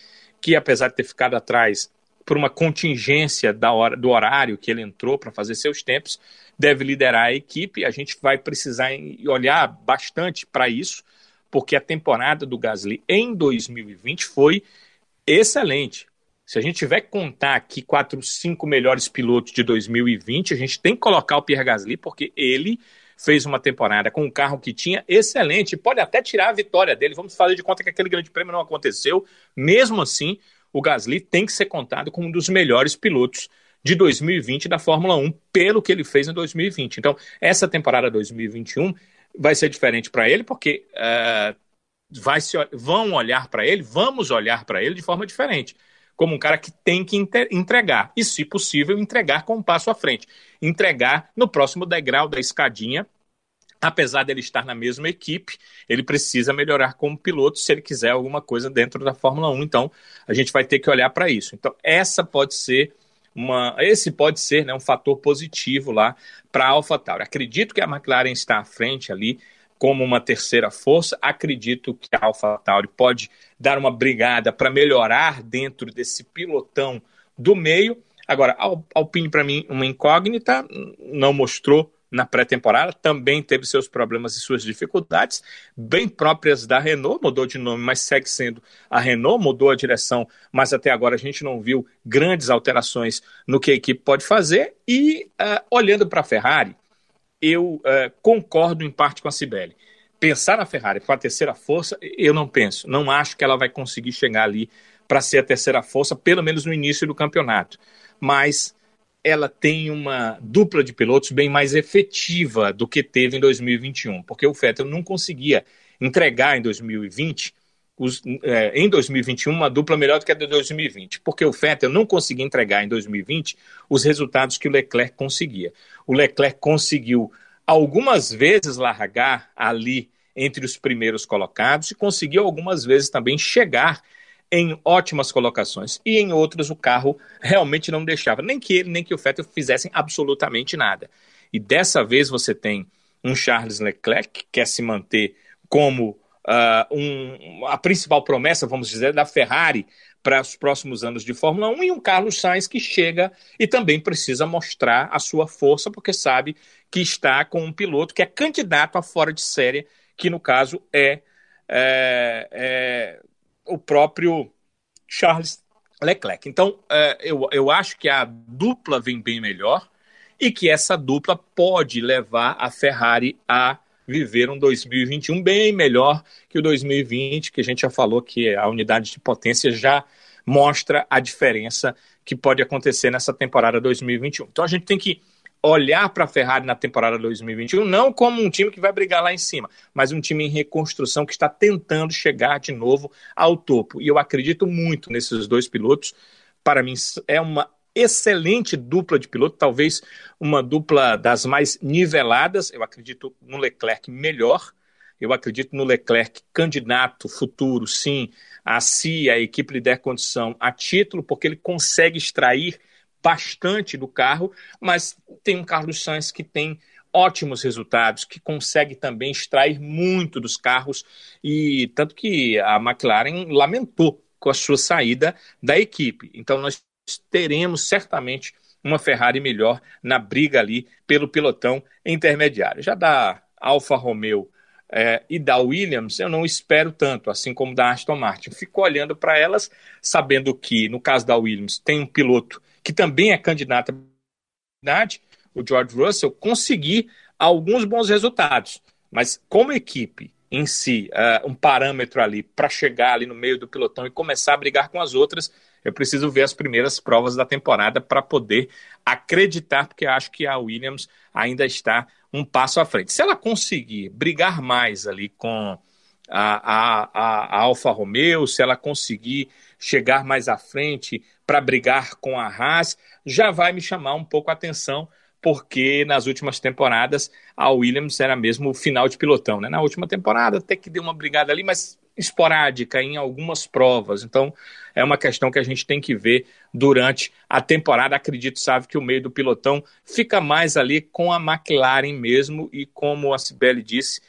que apesar de ter ficado atrás por uma contingência da hora, do horário que ele entrou para fazer seus tempos, deve liderar a equipe. A gente vai precisar olhar bastante para isso, porque a temporada do Gasly em 2020 foi excelente. Se a gente tiver que contar aqui quatro, cinco melhores pilotos de 2020, a gente tem que colocar o Pierre Gasly, porque ele fez uma temporada com um carro que tinha excelente, pode até tirar a vitória dele. Vamos fazer de conta que aquele grande prêmio não aconteceu. Mesmo assim, o Gasly tem que ser contado como um dos melhores pilotos de 2020 da Fórmula 1, pelo que ele fez em 2020. Então, essa temporada 2021 vai ser diferente para ele, porque uh, vai se, vão olhar para ele, vamos olhar para ele de forma diferente, como um cara que tem que entregar, e, se possível, entregar com um passo à frente. entregar no próximo degrau da escadinha apesar dele estar na mesma equipe, ele precisa melhorar como piloto se ele quiser alguma coisa dentro da Fórmula 1. Então, a gente vai ter que olhar para isso. Então, essa pode ser uma, esse pode ser né, um fator positivo lá para a AlphaTauri. Acredito que a McLaren está à frente ali como uma terceira força. Acredito que a AlphaTauri pode dar uma brigada para melhorar dentro desse pilotão do meio. Agora, Alpine para mim uma incógnita, não mostrou na pré-temporada, também teve seus problemas e suas dificuldades, bem próprias da Renault, mudou de nome, mas segue sendo a Renault, mudou a direção, mas até agora a gente não viu grandes alterações no que a equipe pode fazer. E uh, olhando para a Ferrari, eu uh, concordo em parte com a Cibele. Pensar na Ferrari com a terceira força, eu não penso, não acho que ela vai conseguir chegar ali para ser a terceira força, pelo menos no início do campeonato. Mas ela tem uma dupla de pilotos bem mais efetiva do que teve em 2021, porque o Vettel não conseguia entregar em 2020, os, é, em 2021, uma dupla melhor do que a de 2020, porque o Vettel não conseguia entregar em 2020 os resultados que o Leclerc conseguia. O Leclerc conseguiu algumas vezes largar ali entre os primeiros colocados e conseguiu algumas vezes também chegar em ótimas colocações. E em outras o carro realmente não deixava, nem que ele nem que o Vettel fizessem absolutamente nada. E dessa vez você tem um Charles Leclerc que quer se manter como uh, um, a principal promessa, vamos dizer, da Ferrari para os próximos anos de Fórmula 1 e um Carlos Sainz que chega e também precisa mostrar a sua força, porque sabe que está com um piloto que é candidato a fora de série, que no caso é, é, é o próprio Charles Leclerc. Então, é, eu, eu acho que a dupla vem bem melhor e que essa dupla pode levar a Ferrari a viver um 2021 bem melhor que o 2020, que a gente já falou que a unidade de potência já mostra a diferença que pode acontecer nessa temporada 2021. Então a gente tem que olhar para a Ferrari na temporada 2021 não como um time que vai brigar lá em cima, mas um time em reconstrução que está tentando chegar de novo ao topo. E eu acredito muito nesses dois pilotos. Para mim, é uma excelente dupla de piloto, talvez uma dupla das mais niveladas. Eu acredito no Leclerc melhor. Eu acredito no Leclerc candidato futuro, sim, a si, a equipe lhe der condição a título, porque ele consegue extrair bastante do carro, mas tem um Carlos Sainz que tem ótimos resultados, que consegue também extrair muito dos carros, e tanto que a McLaren lamentou com a sua saída da equipe. Então nós teremos certamente uma Ferrari melhor na briga ali pelo pilotão intermediário. Já da Alfa Romeo é, e da Williams, eu não espero tanto, assim como da Aston Martin. Fico olhando para elas, sabendo que, no caso da Williams, tem um piloto que também é candidato à o George Russell, conseguir alguns bons resultados. Mas como equipe em si, uh, um parâmetro ali para chegar ali no meio do pelotão e começar a brigar com as outras, eu preciso ver as primeiras provas da temporada para poder acreditar, porque acho que a Williams ainda está um passo à frente. Se ela conseguir brigar mais ali com a, a, a Alfa Romeo, se ela conseguir chegar mais à frente para brigar com a Haas, já vai me chamar um pouco a atenção, porque nas últimas temporadas a Williams era mesmo o final de pilotão. Né? Na última temporada até que deu uma brigada ali, mas esporádica em algumas provas. Então é uma questão que a gente tem que ver durante a temporada. Acredito, sabe, que o meio do pilotão fica mais ali com a McLaren mesmo, e como a Sibeli disse,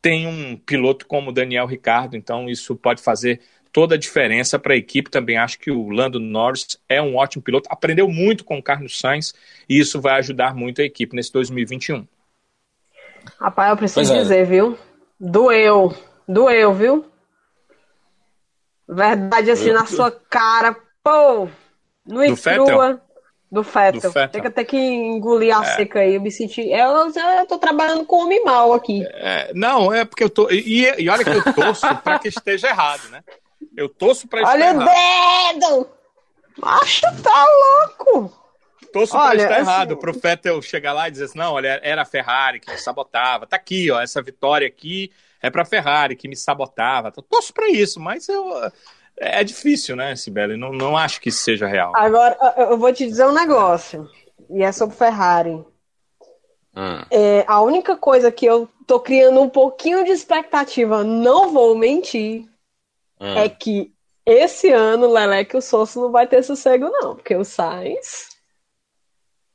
tem um piloto como Daniel Ricardo, então isso pode fazer toda a diferença para a equipe. Também acho que o Lando Norris é um ótimo piloto, aprendeu muito com o Carlos Sainz e isso vai ajudar muito a equipe nesse 2021. Rapaz, eu preciso é. dizer, viu? Doeu, doeu, viu? Verdade, assim, eu, na sua cara, pô, no estrua. Do Fettel. Do Fettel. Tem que até que engolir a é. seca aí. Eu me senti. Eu, eu tô trabalhando com homem mal aqui. É, não, é porque eu tô. E, e olha que eu torço pra que esteja errado, né? Eu torço pra estar Olha errado. Olha o dedo! Macho, tá louco! Torço olha, pra estar assim... errado, pro Fettel chegar lá e dizer assim, não, olha, era a Ferrari que me sabotava. Tá aqui, ó, essa vitória aqui é pra Ferrari que me sabotava. Torço pra isso, mas eu é difícil, né, Sibeli? Não, não acho que isso seja real. Agora, eu vou te dizer um negócio, e é sobre Ferrari. Hum. É, a única coisa que eu tô criando um pouquinho de expectativa, não vou mentir, hum. é que esse ano o Leleque e o Sosso não vai ter sossego, não, porque o Sainz.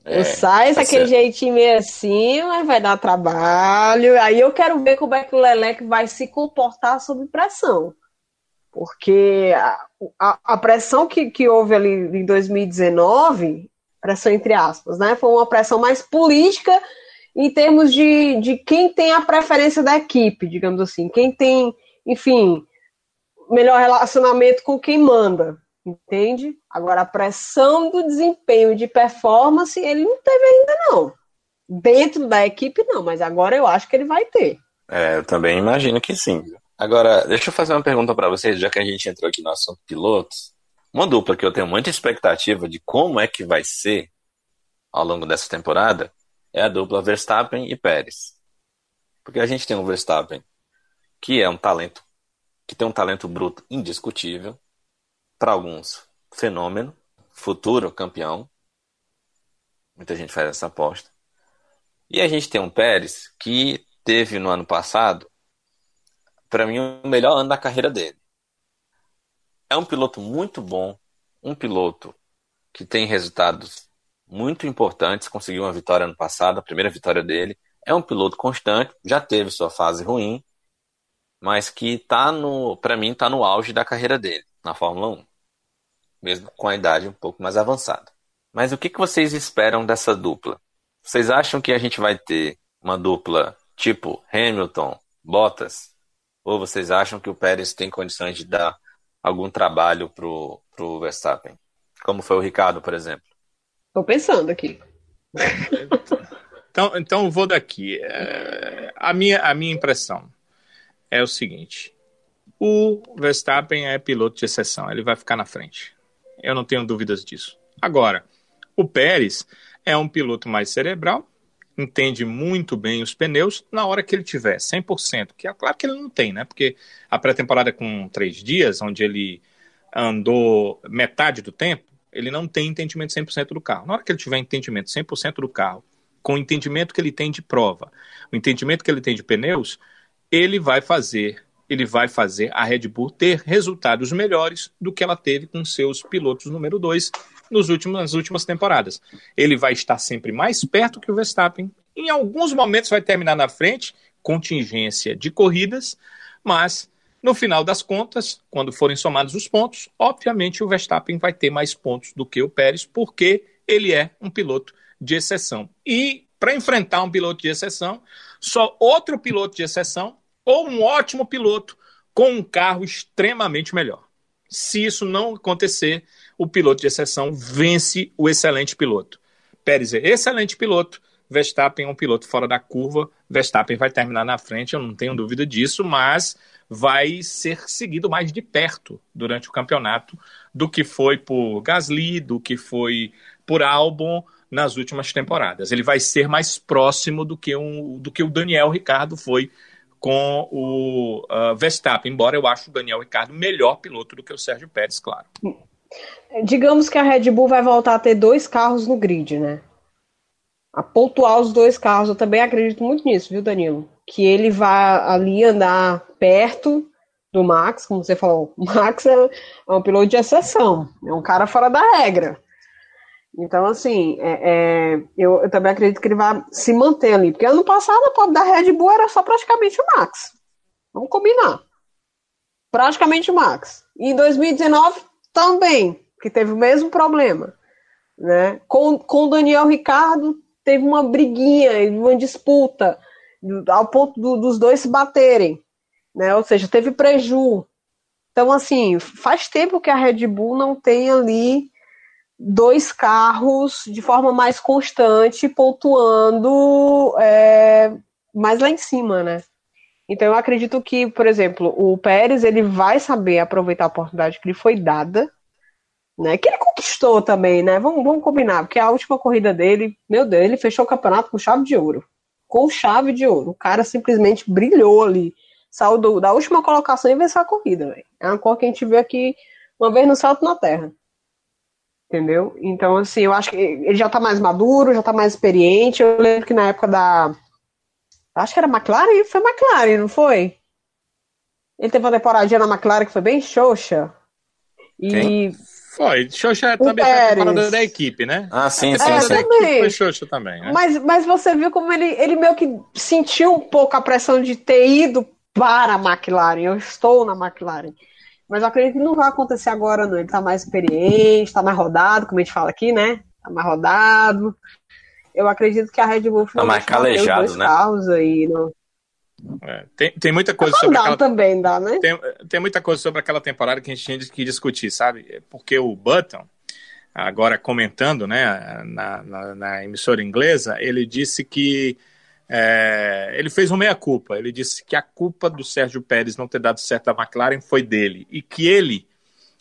É, o Sainz, aquele ser. jeitinho meio assim, mas vai dar trabalho. Aí eu quero ver como é que o Leleque vai se comportar sob pressão. Porque a, a, a pressão que, que houve ali em 2019, pressão entre aspas, né? Foi uma pressão mais política em termos de, de quem tem a preferência da equipe, digamos assim, quem tem, enfim, melhor relacionamento com quem manda, entende? Agora, a pressão do desempenho de performance, ele não teve ainda, não. Dentro da equipe, não, mas agora eu acho que ele vai ter. É, eu também imagino que sim. Agora, deixa eu fazer uma pergunta para vocês, já que a gente entrou aqui no assunto pilotos. Uma dupla que eu tenho muita expectativa de como é que vai ser ao longo dessa temporada é a dupla Verstappen e Pérez. Porque a gente tem um Verstappen que é um talento que tem um talento bruto indiscutível, para alguns, fenômeno, futuro campeão. Muita gente faz essa aposta. E a gente tem um Pérez que teve no ano passado, para mim, o melhor ano da carreira dele. É um piloto muito bom, um piloto que tem resultados muito importantes, conseguiu uma vitória ano passado, a primeira vitória dele. É um piloto constante, já teve sua fase ruim, mas que tá no, para mim, tá no auge da carreira dele na Fórmula 1, mesmo com a idade um pouco mais avançada. Mas o que, que vocês esperam dessa dupla? Vocês acham que a gente vai ter uma dupla tipo Hamilton, Bottas? Ou vocês acham que o Pérez tem condições de dar algum trabalho pro, pro Verstappen? Como foi o Ricardo, por exemplo? Tô pensando aqui. então, então vou daqui. É, a, minha, a minha impressão é o seguinte: o Verstappen é piloto de exceção, ele vai ficar na frente. Eu não tenho dúvidas disso. Agora, o Pérez é um piloto mais cerebral, entende muito bem os pneus na hora que ele tiver 100%, que é claro que ele não tem, né? Porque a pré-temporada com três dias, onde ele andou metade do tempo, ele não tem entendimento 100% do carro. Na hora que ele tiver entendimento 100% do carro, com o entendimento que ele tem de prova, o entendimento que ele tem de pneus, ele vai fazer ele vai fazer a Red Bull ter resultados melhores do que ela teve com seus pilotos número 2 nos últimos, nas últimas temporadas. Ele vai estar sempre mais perto que o Verstappen. Em alguns momentos vai terminar na frente, contingência de corridas, mas no final das contas, quando forem somados os pontos, obviamente o Verstappen vai ter mais pontos do que o Pérez, porque ele é um piloto de exceção. E para enfrentar um piloto de exceção, só outro piloto de exceção ou um ótimo piloto com um carro extremamente melhor. Se isso não acontecer, o piloto de exceção vence o excelente piloto. Pérez é excelente piloto, Verstappen é um piloto fora da curva. Verstappen vai terminar na frente, eu não tenho dúvida disso, mas vai ser seguido mais de perto durante o campeonato do que foi por Gasly, do que foi por Albon nas últimas temporadas. Ele vai ser mais próximo do que, um, do que o Daniel Ricardo foi com o uh, Verstappen, embora eu ache o Daniel Ricardo melhor piloto do que o Sérgio Pérez, claro. Digamos que a Red Bull vai voltar a ter dois carros no grid, né? A pontuar os dois carros, eu também acredito muito nisso, viu, Danilo? Que ele vai ali andar perto do Max, como você falou. O Max é, é um piloto de exceção, é um cara fora da regra. Então, assim, é, é, eu, eu, também acredito que ele vai se manter ali. Porque ano passado a pobre da Red Bull era só praticamente o Max. Vamos combinar. Praticamente o Max. E em 2019 também, que teve o mesmo problema. Né? Com, com o Daniel Ricardo, teve uma briguinha, uma disputa, ao ponto do, dos dois se baterem. Né? Ou seja, teve preju. Então, assim, faz tempo que a Red Bull não tem ali dois carros de forma mais constante, pontuando é, mais lá em cima, né? Então eu acredito que, por exemplo, o Pérez ele vai saber aproveitar a oportunidade que lhe foi dada, né? Que ele conquistou também, né? Vamos, vamos combinar, porque a última corrida dele, meu Deus, ele fechou o campeonato com chave de ouro. Com chave de ouro. O cara simplesmente brilhou ali. Saiu do, da última colocação e venceu a corrida, véio. É uma cor que a gente vê aqui uma vez no salto na terra. Entendeu? Então, assim, eu acho que ele já tá mais maduro, já tá mais experiente. Eu lembro que na época da. Acho que era McLaren, foi McLaren, não foi? Ele teve uma temporadinha na McLaren que foi bem xoxa. E. Quem? Foi, Xoxa também foi a temporada da equipe, né? Ah, sim, sim, é, sim. Também. Foi Xoxa também, né? Mas, mas você viu como ele, ele meio que sentiu um pouco a pressão de ter ido para a McLaren. Eu estou na McLaren. Mas eu acredito que não vai acontecer agora, não. Ele tá mais experiente, tá mais rodado, como a gente fala aqui, né? Tá mais rodado. Eu acredito que a Red Bull tá mais calejado, né? carros aí, não. É, tem, tem muita coisa tá sobre aquela... também dá, né? Tem, tem muita coisa sobre aquela temporada que a gente tinha que discutir, sabe? Porque o Button, agora comentando, né, na, na, na emissora inglesa, ele disse que é, ele fez uma meia-culpa. Ele disse que a culpa do Sérgio Pérez não ter dado certo à McLaren foi dele e que ele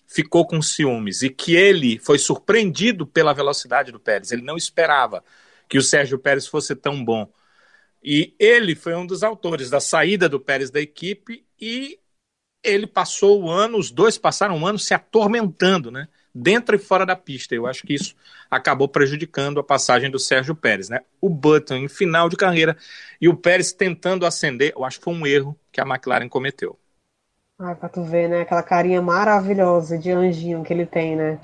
ficou com ciúmes e que ele foi surpreendido pela velocidade do Pérez. Ele não esperava que o Sérgio Pérez fosse tão bom. E ele foi um dos autores da saída do Pérez da equipe e ele passou o ano, os dois passaram um ano se atormentando, né? Dentro e fora da pista. Eu acho que isso acabou prejudicando a passagem do Sérgio Pérez, né? O Button em final de carreira e o Pérez tentando ascender, eu acho que foi um erro que a McLaren cometeu. Ai, pra tu ver, né? Aquela carinha maravilhosa de anjinho que ele tem, né?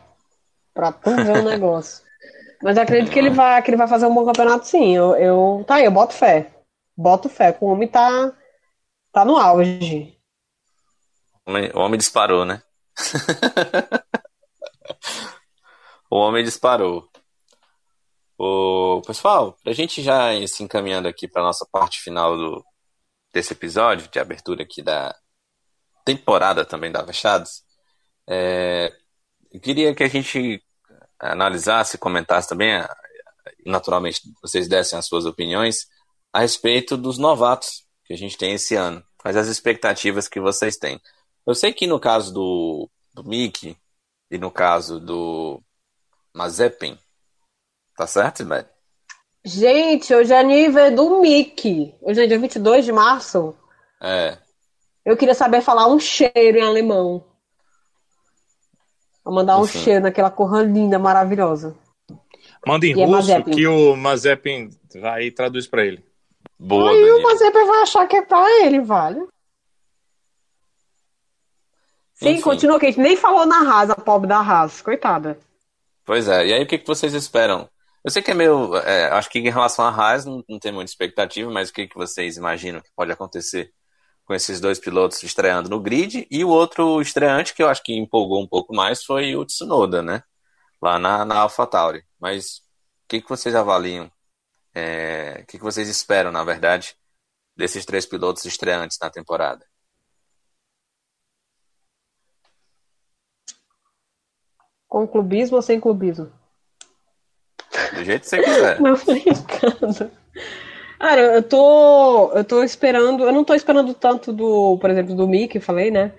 Pra tu ver o negócio. Mas eu acredito que ele vai, que ele vai fazer um bom campeonato sim. Eu, eu, tá aí, eu boto fé. Boto fé. O homem tá, tá no auge. O homem, o homem disparou, né? homem disparou. O pessoal, a gente já se encaminhando aqui para nossa parte final do, desse episódio de abertura aqui da temporada também da Fechados, é, eu queria que a gente analisasse, comentasse também, naturalmente vocês dessem as suas opiniões a respeito dos novatos que a gente tem esse ano, quais as expectativas que vocês têm. Eu sei que no caso do, do Mickey, e no caso do Mazepin, tá certo, velho? Gente, hoje é nível do Mickey. Hoje é dia 22 de março. É. Eu queria saber falar um cheiro em alemão. Vou mandar um Enfim. cheiro naquela cor linda, maravilhosa. Manda em e é russo é que o Mazepin vai e traduz pra ele. Boa, Aí Daniel. o Mazepin vai achar que é pra ele, vale. Sim, Enfim. continua, que a gente nem falou na Haas, a pobre da Haas, coitada. Pois é, e aí o que, que vocês esperam? Eu sei que é meio. É, acho que em relação à Haas não, não tem muita expectativa, mas o que, que vocês imaginam que pode acontecer com esses dois pilotos estreando no grid? E o outro estreante que eu acho que empolgou um pouco mais foi o Tsunoda, né? Lá na, na AlphaTauri. Mas o que, que vocês avaliam? É, o que, que vocês esperam, na verdade, desses três pilotos estreantes na temporada? Com clubismo ou sem clubismo? Do jeito que você quiser. Não, brincando. Cara, eu tô, eu tô esperando, eu não tô esperando tanto do, por exemplo, do Mickey, falei, né?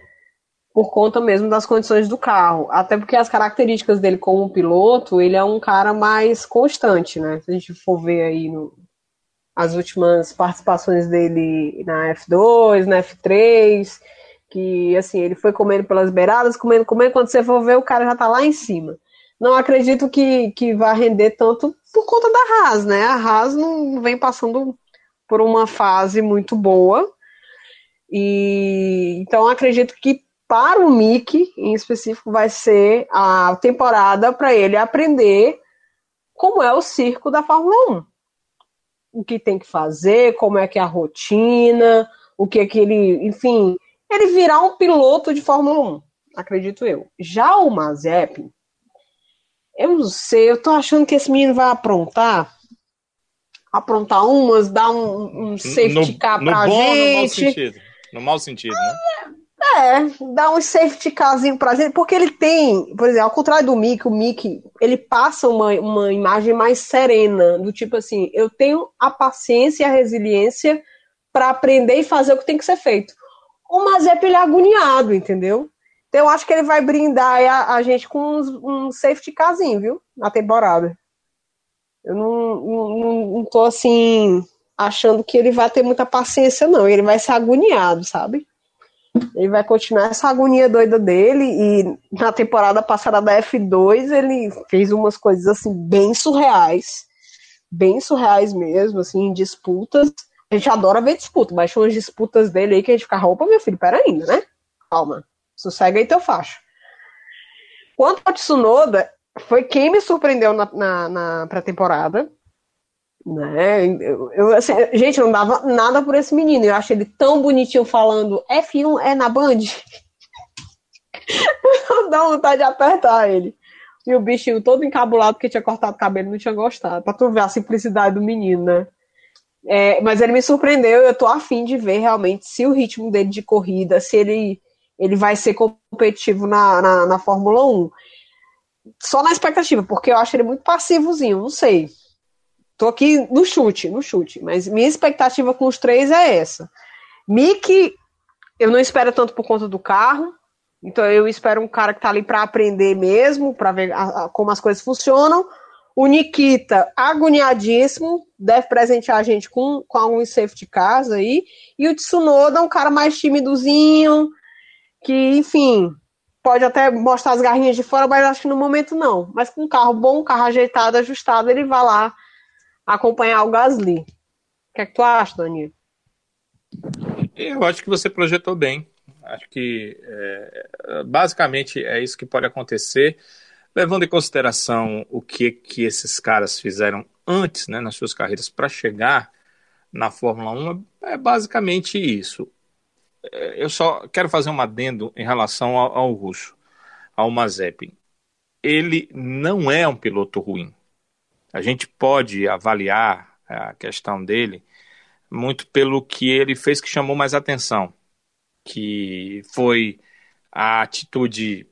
Por conta mesmo das condições do carro. Até porque as características dele como piloto, ele é um cara mais constante, né? Se a gente for ver aí no, as últimas participações dele na F2, na F3, que assim, ele foi comendo pelas beiradas, comendo, comendo, quando você for ver, o cara já tá lá em cima. Não acredito que, que vá render tanto por conta da Haas, né? A Haas não vem passando por uma fase muito boa. E então acredito que para o Mick, em específico, vai ser a temporada para ele aprender como é o circo da Fórmula 1. O que tem que fazer, como é que é a rotina, o que é que ele, enfim, ele virar um piloto de Fórmula 1, acredito eu. Já o Mazepin, eu não sei, eu tô achando que esse menino vai aprontar. Aprontar umas, dar um, um safety car pra no bom, gente. No mau sentido. No mau sentido, né? É, dar um safety carzinho pra gente, porque ele tem, por exemplo, ao contrário do Mick, o Mick, ele passa uma, uma imagem mais serena, do tipo assim, eu tenho a paciência e a resiliência para aprender e fazer o que tem que ser feito o Mazep ele é agoniado, entendeu? Então eu acho que ele vai brindar a, a gente com uns, um safety casinho, viu? Na temporada. Eu não, não, não tô assim achando que ele vai ter muita paciência, não. Ele vai ser agoniado, sabe? Ele vai continuar essa agonia doida dele e na temporada passada da F2 ele fez umas coisas assim bem surreais, bem surreais mesmo, assim, disputas. A gente adora ver disputa, mas tinha umas disputas dele aí que a gente fica, roupa, meu filho, pera ainda, né? Calma, sossega aí teu facho. Quanto ao Tsunoda, foi quem me surpreendeu na, na, na pré-temporada. Né? Eu, eu, assim, gente, não dava nada por esse menino. Eu acho ele tão bonitinho falando F1 é na Band. Dá vontade de apertar ele. E o bichinho todo encabulado porque tinha cortado o cabelo não tinha gostado. Pra tu ver a simplicidade do menino, né? É, mas ele me surpreendeu. Eu tô afim de ver realmente se o ritmo dele de corrida, se ele, ele vai ser competitivo na, na, na Fórmula 1. Só na expectativa, porque eu acho ele muito passivozinho, não sei. Tô aqui no chute, no chute. Mas minha expectativa com os três é essa. Mickey, eu não espero tanto por conta do carro. Então eu espero um cara que tá ali para aprender mesmo, para ver a, a, como as coisas funcionam. O Nikita, agoniadíssimo, deve presentear a gente com, com alguns safety cars aí. E o Tsunoda, um cara mais timidozinho, que, enfim, pode até mostrar as garrinhas de fora, mas acho que no momento não. Mas com um carro bom, um carro ajeitado, ajustado, ele vai lá acompanhar o Gasly. O que é que tu acha, Danilo? Eu acho que você projetou bem. Acho que é, basicamente é isso que pode acontecer, levando em consideração o que, que esses caras fizeram antes, né, nas suas carreiras, para chegar na Fórmula 1, é basicamente isso. É, eu só quero fazer um adendo em relação ao, ao russo, ao Mazepin. Ele não é um piloto ruim. A gente pode avaliar a questão dele muito pelo que ele fez que chamou mais atenção, que foi a atitude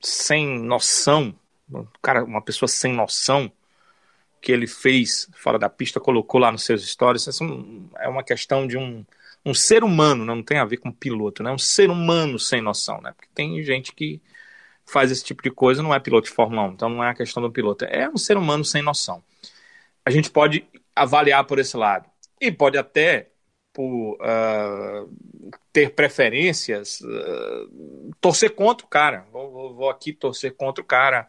sem noção, cara, uma pessoa sem noção que ele fez fora da pista, colocou lá nos seus stories. Essa é uma questão de um, um ser humano, não tem a ver com piloto, né? Um ser humano sem noção, né? Porque tem gente que faz esse tipo de coisa não é piloto de Fórmula 1, então não é a questão do piloto, é um ser humano sem noção. A gente pode avaliar por esse lado e pode até por uh, ter preferências, uh, torcer contra o cara. Vou, vou, aqui torcer contra o cara.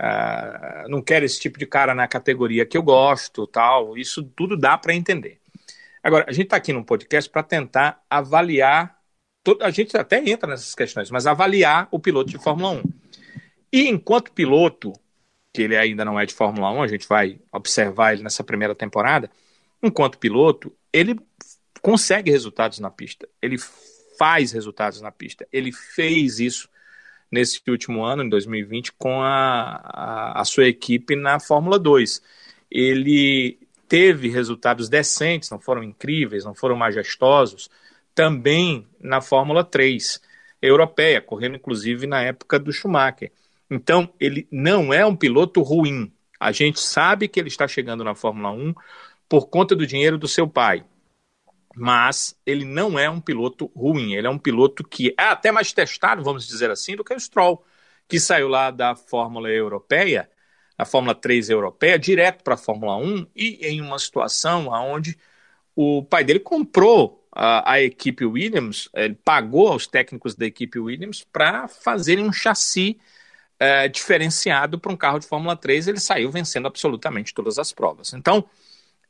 Uh, não quero esse tipo de cara na categoria que eu gosto, tal. Isso tudo dá para entender. Agora, a gente está aqui no podcast para tentar avaliar todo, a gente até entra nessas questões, mas avaliar o piloto de Fórmula 1. E enquanto piloto, que ele ainda não é de Fórmula 1, a gente vai observar ele nessa primeira temporada, enquanto piloto, ele consegue resultados na pista, ele faz resultados na pista, ele fez isso nesse último ano, em 2020, com a, a, a sua equipe na Fórmula 2. Ele teve resultados decentes, não foram incríveis, não foram majestosos, também na Fórmula 3 europeia, correndo inclusive na época do Schumacher. Então, ele não é um piloto ruim. A gente sabe que ele está chegando na Fórmula 1 por conta do dinheiro do seu pai. Mas ele não é um piloto ruim. Ele é um piloto que é até mais testado, vamos dizer assim, do que o Stroll, que saiu lá da Fórmula Europeia, a Fórmula 3 Europeia, direto para a Fórmula 1 e em uma situação onde o pai dele comprou a, a equipe Williams, ele pagou aos técnicos da equipe Williams para fazerem um chassi é, diferenciado para um carro de Fórmula 3. Ele saiu vencendo absolutamente todas as provas. Então,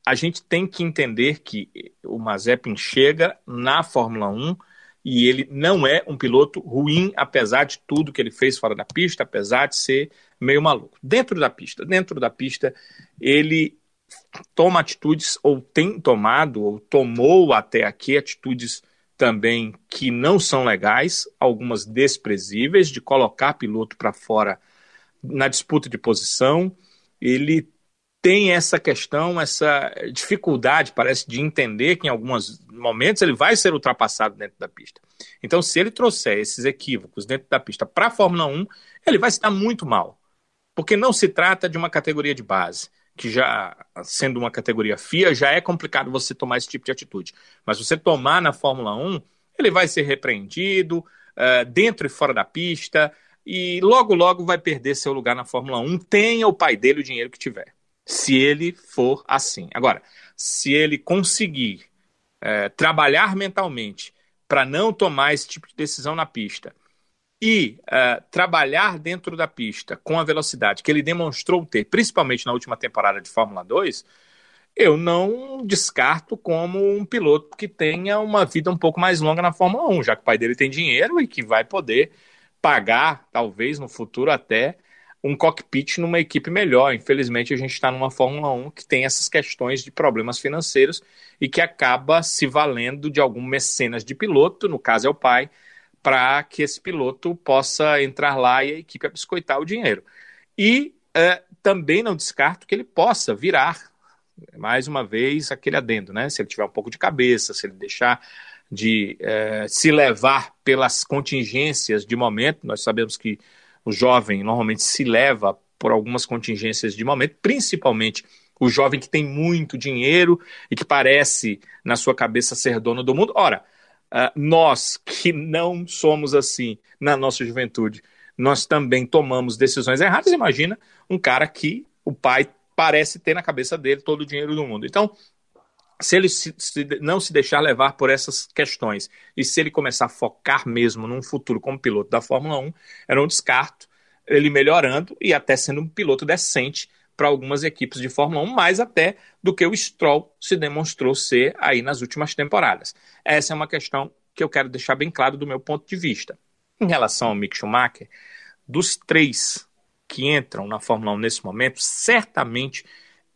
a gente tem que entender que o Mazepin chega na Fórmula 1 e ele não é um piloto ruim, apesar de tudo que ele fez fora da pista, apesar de ser meio maluco. Dentro da pista, dentro da pista, ele toma atitudes, ou tem tomado, ou tomou até aqui atitudes também que não são legais, algumas desprezíveis, de colocar piloto para fora na disputa de posição. Ele tem essa questão, essa dificuldade, parece, de entender que em alguns momentos ele vai ser ultrapassado dentro da pista. Então, se ele trouxer esses equívocos dentro da pista para a Fórmula 1, ele vai se dar muito mal. Porque não se trata de uma categoria de base que já sendo uma categoria FIA, já é complicado você tomar esse tipo de atitude. Mas você tomar na Fórmula 1, ele vai ser repreendido uh, dentro e fora da pista e logo, logo vai perder seu lugar na Fórmula 1, tenha o pai dele o dinheiro que tiver. Se ele for assim. Agora, se ele conseguir uh, trabalhar mentalmente para não tomar esse tipo de decisão na pista e uh, trabalhar dentro da pista com a velocidade que ele demonstrou ter, principalmente na última temporada de Fórmula 2, eu não descarto como um piloto que tenha uma vida um pouco mais longa na Fórmula 1, já que o pai dele tem dinheiro e que vai poder pagar, talvez no futuro até, um cockpit numa equipe melhor. Infelizmente, a gente está numa Fórmula 1 que tem essas questões de problemas financeiros e que acaba se valendo de algum mecenas de piloto, no caso é o pai, para que esse piloto possa entrar lá e a equipe abiscoitar o dinheiro. E é, também não descarto que ele possa virar, mais uma vez, aquele adendo, né? Se ele tiver um pouco de cabeça, se ele deixar de é, se levar pelas contingências de momento, nós sabemos que o jovem normalmente se leva por algumas contingências de momento, principalmente o jovem que tem muito dinheiro e que parece, na sua cabeça, ser dono do mundo. Ora, uh, nós que não somos assim na nossa juventude, nós também tomamos decisões erradas. Imagina um cara que o pai parece ter na cabeça dele todo o dinheiro do mundo. Então, se ele se, se, não se deixar levar por essas questões e se ele começar a focar mesmo num futuro como piloto da Fórmula 1, eu não descarto ele melhorando e até sendo um piloto decente para algumas equipes de Fórmula 1, mais até do que o Stroll se demonstrou ser aí nas últimas temporadas. Essa é uma questão que eu quero deixar bem claro do meu ponto de vista. Em relação ao Mick Schumacher, dos três que entram na Fórmula 1 nesse momento, certamente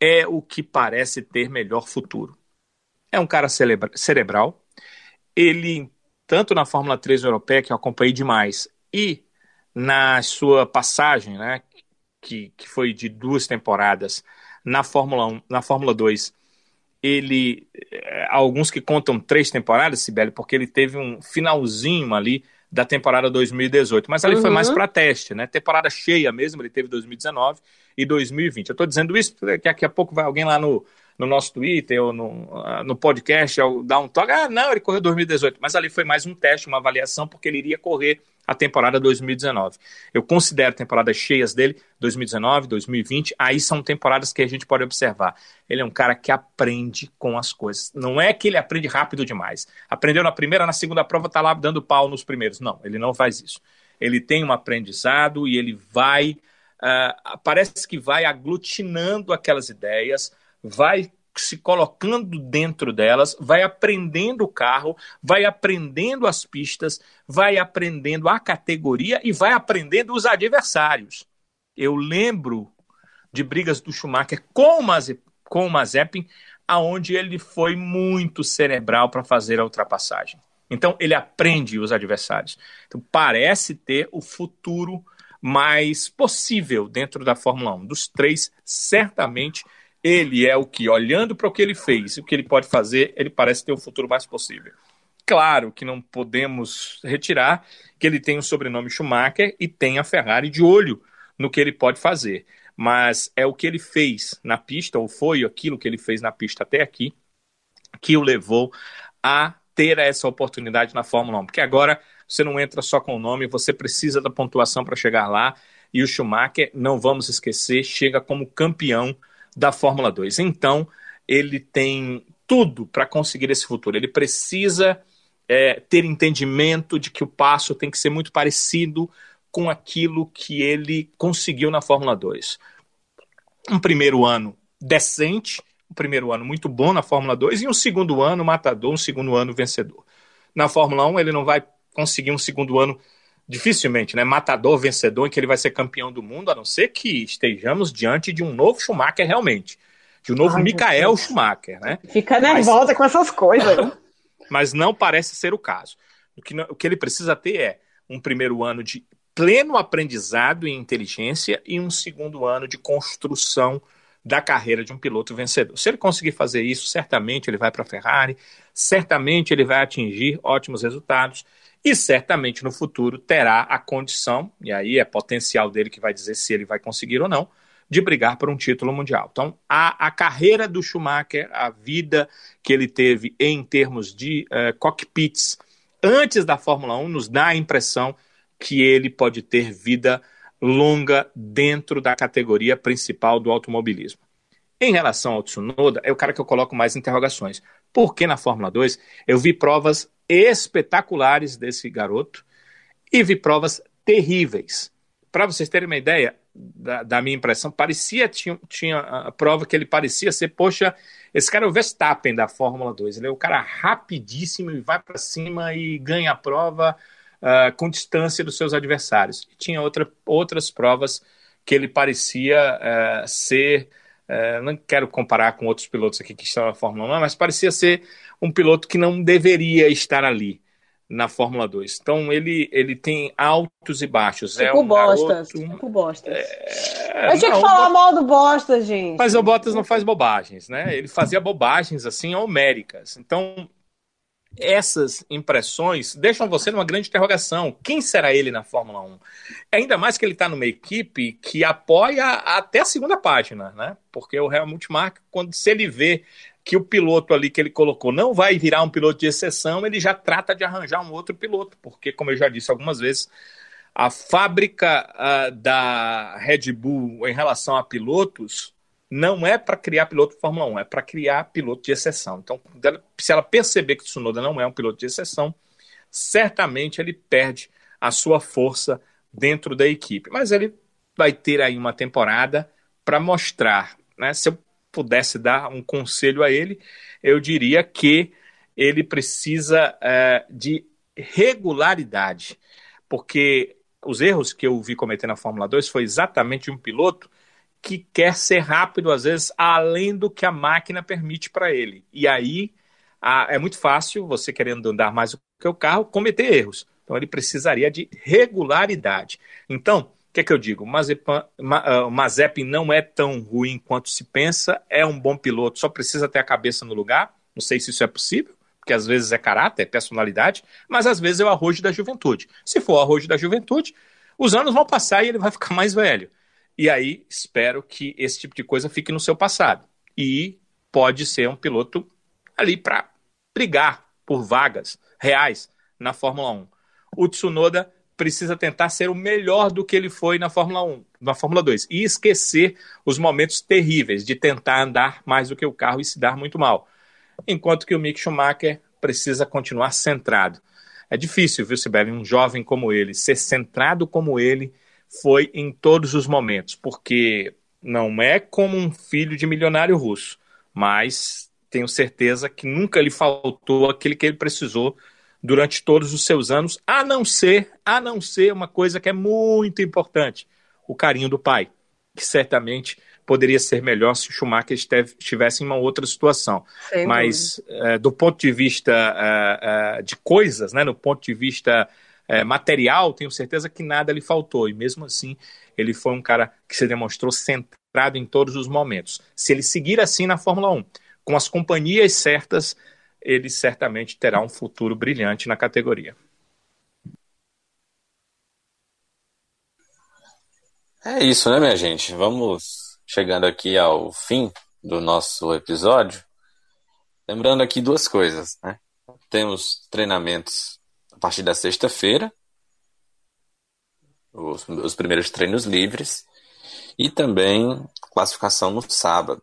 é o que parece ter melhor futuro é um cara cerebral. Ele, tanto na Fórmula 3 europeia, que eu acompanhei demais, e na sua passagem, né, que, que foi de duas temporadas, na Fórmula 1, na Fórmula 2, ele. Eh, alguns que contam três temporadas, Sibeli, porque ele teve um finalzinho ali da temporada 2018, mas ali uhum. foi mais para teste, né? Temporada cheia mesmo, ele teve 2019 e 2020. Eu estou dizendo isso porque daqui a pouco vai alguém lá no, no nosso Twitter ou no, ah, no podcast, dar um toque. Ah, não, ele correu 2018. Mas ali foi mais um teste, uma avaliação, porque ele iria correr a temporada 2019. Eu considero temporadas cheias dele, 2019, 2020. Aí são temporadas que a gente pode observar. Ele é um cara que aprende com as coisas. Não é que ele aprende rápido demais. Aprendeu na primeira, na segunda prova, tá lá dando pau nos primeiros. Não, ele não faz isso. Ele tem um aprendizado e ele vai. Uh, parece que vai aglutinando aquelas ideias, vai se colocando dentro delas, vai aprendendo o carro, vai aprendendo as pistas, vai aprendendo a categoria e vai aprendendo os adversários. Eu lembro de brigas do Schumacher com o, Maze, com o Mazepin, aonde ele foi muito cerebral para fazer a ultrapassagem. Então ele aprende os adversários. Então parece ter o futuro mais possível dentro da Fórmula 1. Dos três, certamente ele é o que, olhando para o que ele fez e o que ele pode fazer, ele parece ter o futuro mais possível. Claro que não podemos retirar que ele tem o sobrenome Schumacher e tem a Ferrari de olho no que ele pode fazer. Mas é o que ele fez na pista, ou foi aquilo que ele fez na pista até aqui, que o levou a ter essa oportunidade na Fórmula 1. Porque agora você não entra só com o nome, você precisa da pontuação para chegar lá. E o Schumacher, não vamos esquecer, chega como campeão da Fórmula 2. Então, ele tem tudo para conseguir esse futuro. Ele precisa é, ter entendimento de que o passo tem que ser muito parecido com aquilo que ele conseguiu na Fórmula 2. Um primeiro ano decente, um primeiro ano muito bom na Fórmula 2 e um segundo ano matador, um segundo ano vencedor. Na Fórmula 1 ele não vai conseguir um segundo ano dificilmente, né? Matador, vencedor, em que ele vai ser campeão do mundo, a não ser que estejamos diante de um novo Schumacher realmente. De um novo Ai, Michael Schumacher, né? Fica nervosa Mas... com essas coisas. Mas não parece ser o caso. O que, o que ele precisa ter é um primeiro ano de pleno aprendizado e inteligência e um segundo ano de construção da carreira de um piloto vencedor. Se ele conseguir fazer isso, certamente ele vai para a Ferrari, certamente ele vai atingir ótimos resultados e certamente no futuro terá a condição, e aí é potencial dele que vai dizer se ele vai conseguir ou não, de brigar por um título mundial. Então, a, a carreira do Schumacher, a vida que ele teve em termos de uh, cockpits antes da Fórmula 1, nos dá a impressão que ele pode ter vida longa dentro da categoria principal do automobilismo. Em relação ao Tsunoda, é o cara que eu coloco mais interrogações. Porque na Fórmula 2 eu vi provas espetaculares desse garoto e vi provas terríveis. Para vocês terem uma ideia da, da, minha impressão, parecia, tinha, tinha a prova que ele parecia ser, poxa, esse cara é o Verstappen da Fórmula 2. Ele é o cara rapidíssimo e vai para cima e ganha a prova uh, com distância dos seus adversários. E tinha outra, outras provas que ele parecia uh, ser. Uh, não quero comparar com outros pilotos aqui que estão na Fórmula 1, mas parecia ser um piloto que não deveria estar ali na Fórmula 2. Então ele, ele tem altos e baixos. Tipo é um Bostas. Garoto, tipo Bostas. É... Eu tinha que falar mal do Bostas, gente. Mas o Bottas não faz bobagens, né? Ele fazia bobagens assim homéricas. Então essas impressões deixam você numa grande interrogação. Quem será ele na Fórmula 1? Ainda mais que ele está numa equipe que apoia até a segunda página, né? Porque o Helmut Marko, quando se ele vê que o piloto ali que ele colocou não vai virar um piloto de exceção, ele já trata de arranjar um outro piloto, porque, como eu já disse algumas vezes, a fábrica uh, da Red Bull em relação a pilotos não é para criar piloto de Fórmula 1, é para criar piloto de exceção. Então, se ela perceber que Tsunoda não é um piloto de exceção, certamente ele perde a sua força dentro da equipe. Mas ele vai ter aí uma temporada para mostrar. Né? Se eu pudesse dar um conselho a ele, eu diria que ele precisa é, de regularidade, porque os erros que eu vi cometer na Fórmula 2 foi exatamente um piloto que quer ser rápido, às vezes, além do que a máquina permite para ele. E aí a, é muito fácil, você querendo andar mais do que o carro, cometer erros. Então ele precisaria de regularidade. Então, o que é que eu digo? O Mazepin não é tão ruim quanto se pensa, é um bom piloto, só precisa ter a cabeça no lugar. Não sei se isso é possível, porque às vezes é caráter, é personalidade, mas às vezes é o arrojo da juventude. Se for o arrojo da juventude, os anos vão passar e ele vai ficar mais velho. E aí espero que esse tipo de coisa fique no seu passado. E pode ser um piloto ali para brigar por vagas reais na Fórmula 1. O Tsunoda precisa tentar ser o melhor do que ele foi na Fórmula 1, na Fórmula 2 e esquecer os momentos terríveis de tentar andar mais do que o carro e se dar muito mal. Enquanto que o Mick Schumacher precisa continuar centrado. É difícil, viu, Sibeli, um jovem como ele, ser centrado como ele foi em todos os momentos, porque não é como um filho de milionário russo, mas tenho certeza que nunca lhe faltou aquele que ele precisou durante todos os seus anos, a não ser, a não ser uma coisa que é muito importante, o carinho do pai, que certamente poderia ser melhor se o Schumacher estivesse em uma outra situação. Sim, Mas é, do ponto de vista é, é, de coisas, né, do ponto de vista é, material, tenho certeza que nada lhe faltou. E mesmo assim, ele foi um cara que se demonstrou centrado em todos os momentos. Se ele seguir assim na Fórmula 1, com as companhias certas, ele certamente terá um futuro brilhante na categoria. É isso, né, minha gente? Vamos chegando aqui ao fim do nosso episódio. Lembrando aqui duas coisas, né? Temos treinamentos partir da sexta-feira, os, os primeiros treinos livres, e também classificação no sábado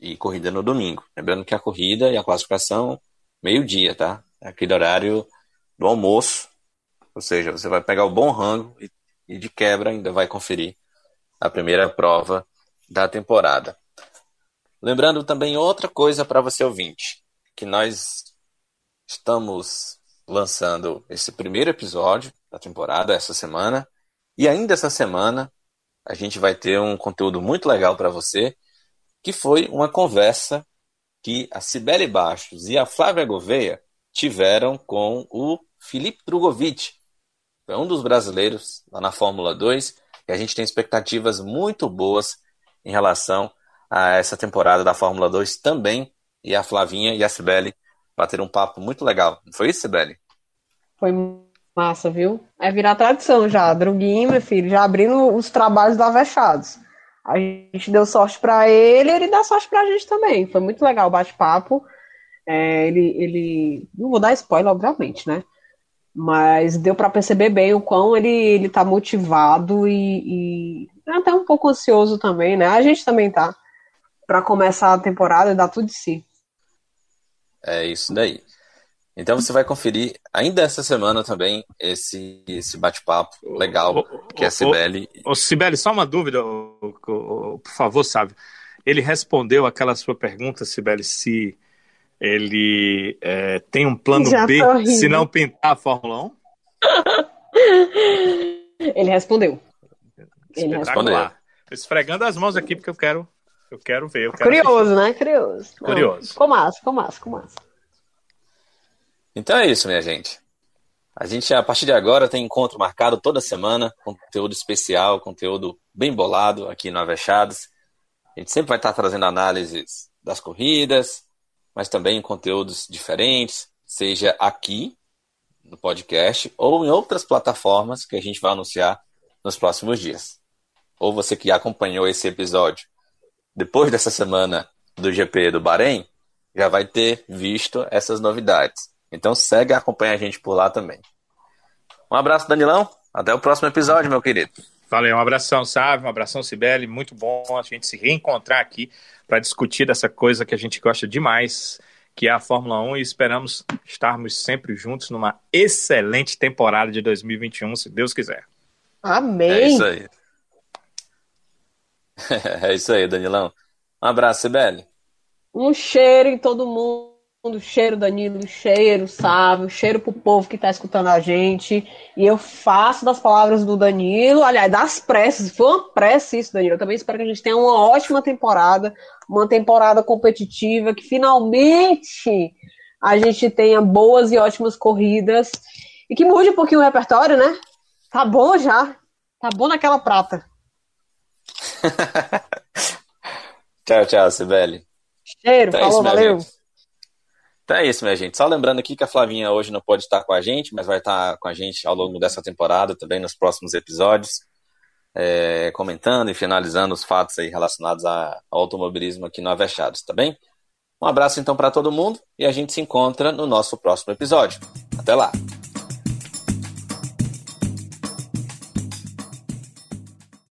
e corrida no domingo. Lembrando que a corrida e a classificação meio-dia, tá? É aquele horário do almoço, ou seja, você vai pegar o bom rango e, e de quebra ainda vai conferir a primeira prova da temporada. Lembrando também outra coisa para você ouvinte, que nós estamos lançando esse primeiro episódio da temporada essa semana. E ainda essa semana a gente vai ter um conteúdo muito legal para você, que foi uma conversa que a Cibele Bastos e a Flávia Gouveia tiveram com o Felipe Drogovic, é um dos brasileiros lá na Fórmula 2, e a gente tem expectativas muito boas em relação a essa temporada da Fórmula 2 também, e a Flavinha e a Cibele bater um papo muito legal. Foi isso, Sibeli? Foi massa, viu? É virar tradição já. Droguinho, meu filho, já abrindo os trabalhos do Avechados. A gente deu sorte para ele, ele dá sorte pra gente também. Foi muito legal o bate-papo. É, ele, ele. Não vou dar spoiler, obviamente, né? Mas deu para perceber bem o quão ele, ele tá motivado e, e até um pouco ansioso também, né? A gente também tá. para começar a temporada e dar tudo de si. É isso daí. Então você vai conferir ainda essa semana também esse, esse bate-papo legal que é a Cibele. Ô, Cibele, só uma dúvida, por favor, sabe? Ele respondeu aquela sua pergunta, Cibele, se ele é, tem um plano Já B se não pintar a Fórmula 1? ele respondeu. Ele respondeu. Esfregando as mãos aqui porque eu quero, eu quero ver. Eu quero Curioso, assistir. né? Curioso. Curioso. Ficou massa, ficou massa, ficou massa. Então é isso, minha gente. A gente, a partir de agora, tem encontro marcado toda semana, conteúdo especial, conteúdo bem bolado aqui no Avechados. A gente sempre vai estar trazendo análises das corridas, mas também conteúdos diferentes, seja aqui no podcast ou em outras plataformas que a gente vai anunciar nos próximos dias. Ou você que acompanhou esse episódio depois dessa semana do GP do Bahrein, já vai ter visto essas novidades. Então segue e acompanha a gente por lá também. Um abraço, Danilão. Até o próximo episódio, meu querido. Valeu, um abração, Sávio, um abração, Sibeli. Muito bom a gente se reencontrar aqui para discutir dessa coisa que a gente gosta demais, que é a Fórmula 1, e esperamos estarmos sempre juntos numa excelente temporada de 2021, se Deus quiser. Amém. É isso aí. é isso aí, Danilão. Um abraço, Sibeli. Um cheiro em todo mundo cheiro Danilo, cheiro Sávio, cheiro pro povo que tá escutando a gente. E eu faço das palavras do Danilo, aliás, das preces, foi uma prece isso, Danilo. Eu também espero que a gente tenha uma ótima temporada, uma temporada competitiva, que finalmente a gente tenha boas e ótimas corridas e que mude um pouquinho o repertório, né? Tá bom já. Tá bom naquela prata. tchau, tchau, Sibeli. Cheiro, então falou, valeu. Gente. Então é isso, minha gente. Só lembrando aqui que a Flavinha hoje não pode estar com a gente, mas vai estar com a gente ao longo dessa temporada, também nos próximos episódios, é, comentando e finalizando os fatos aí relacionados ao automobilismo aqui no Avechados, tá bem? Um abraço então para todo mundo e a gente se encontra no nosso próximo episódio. Até lá!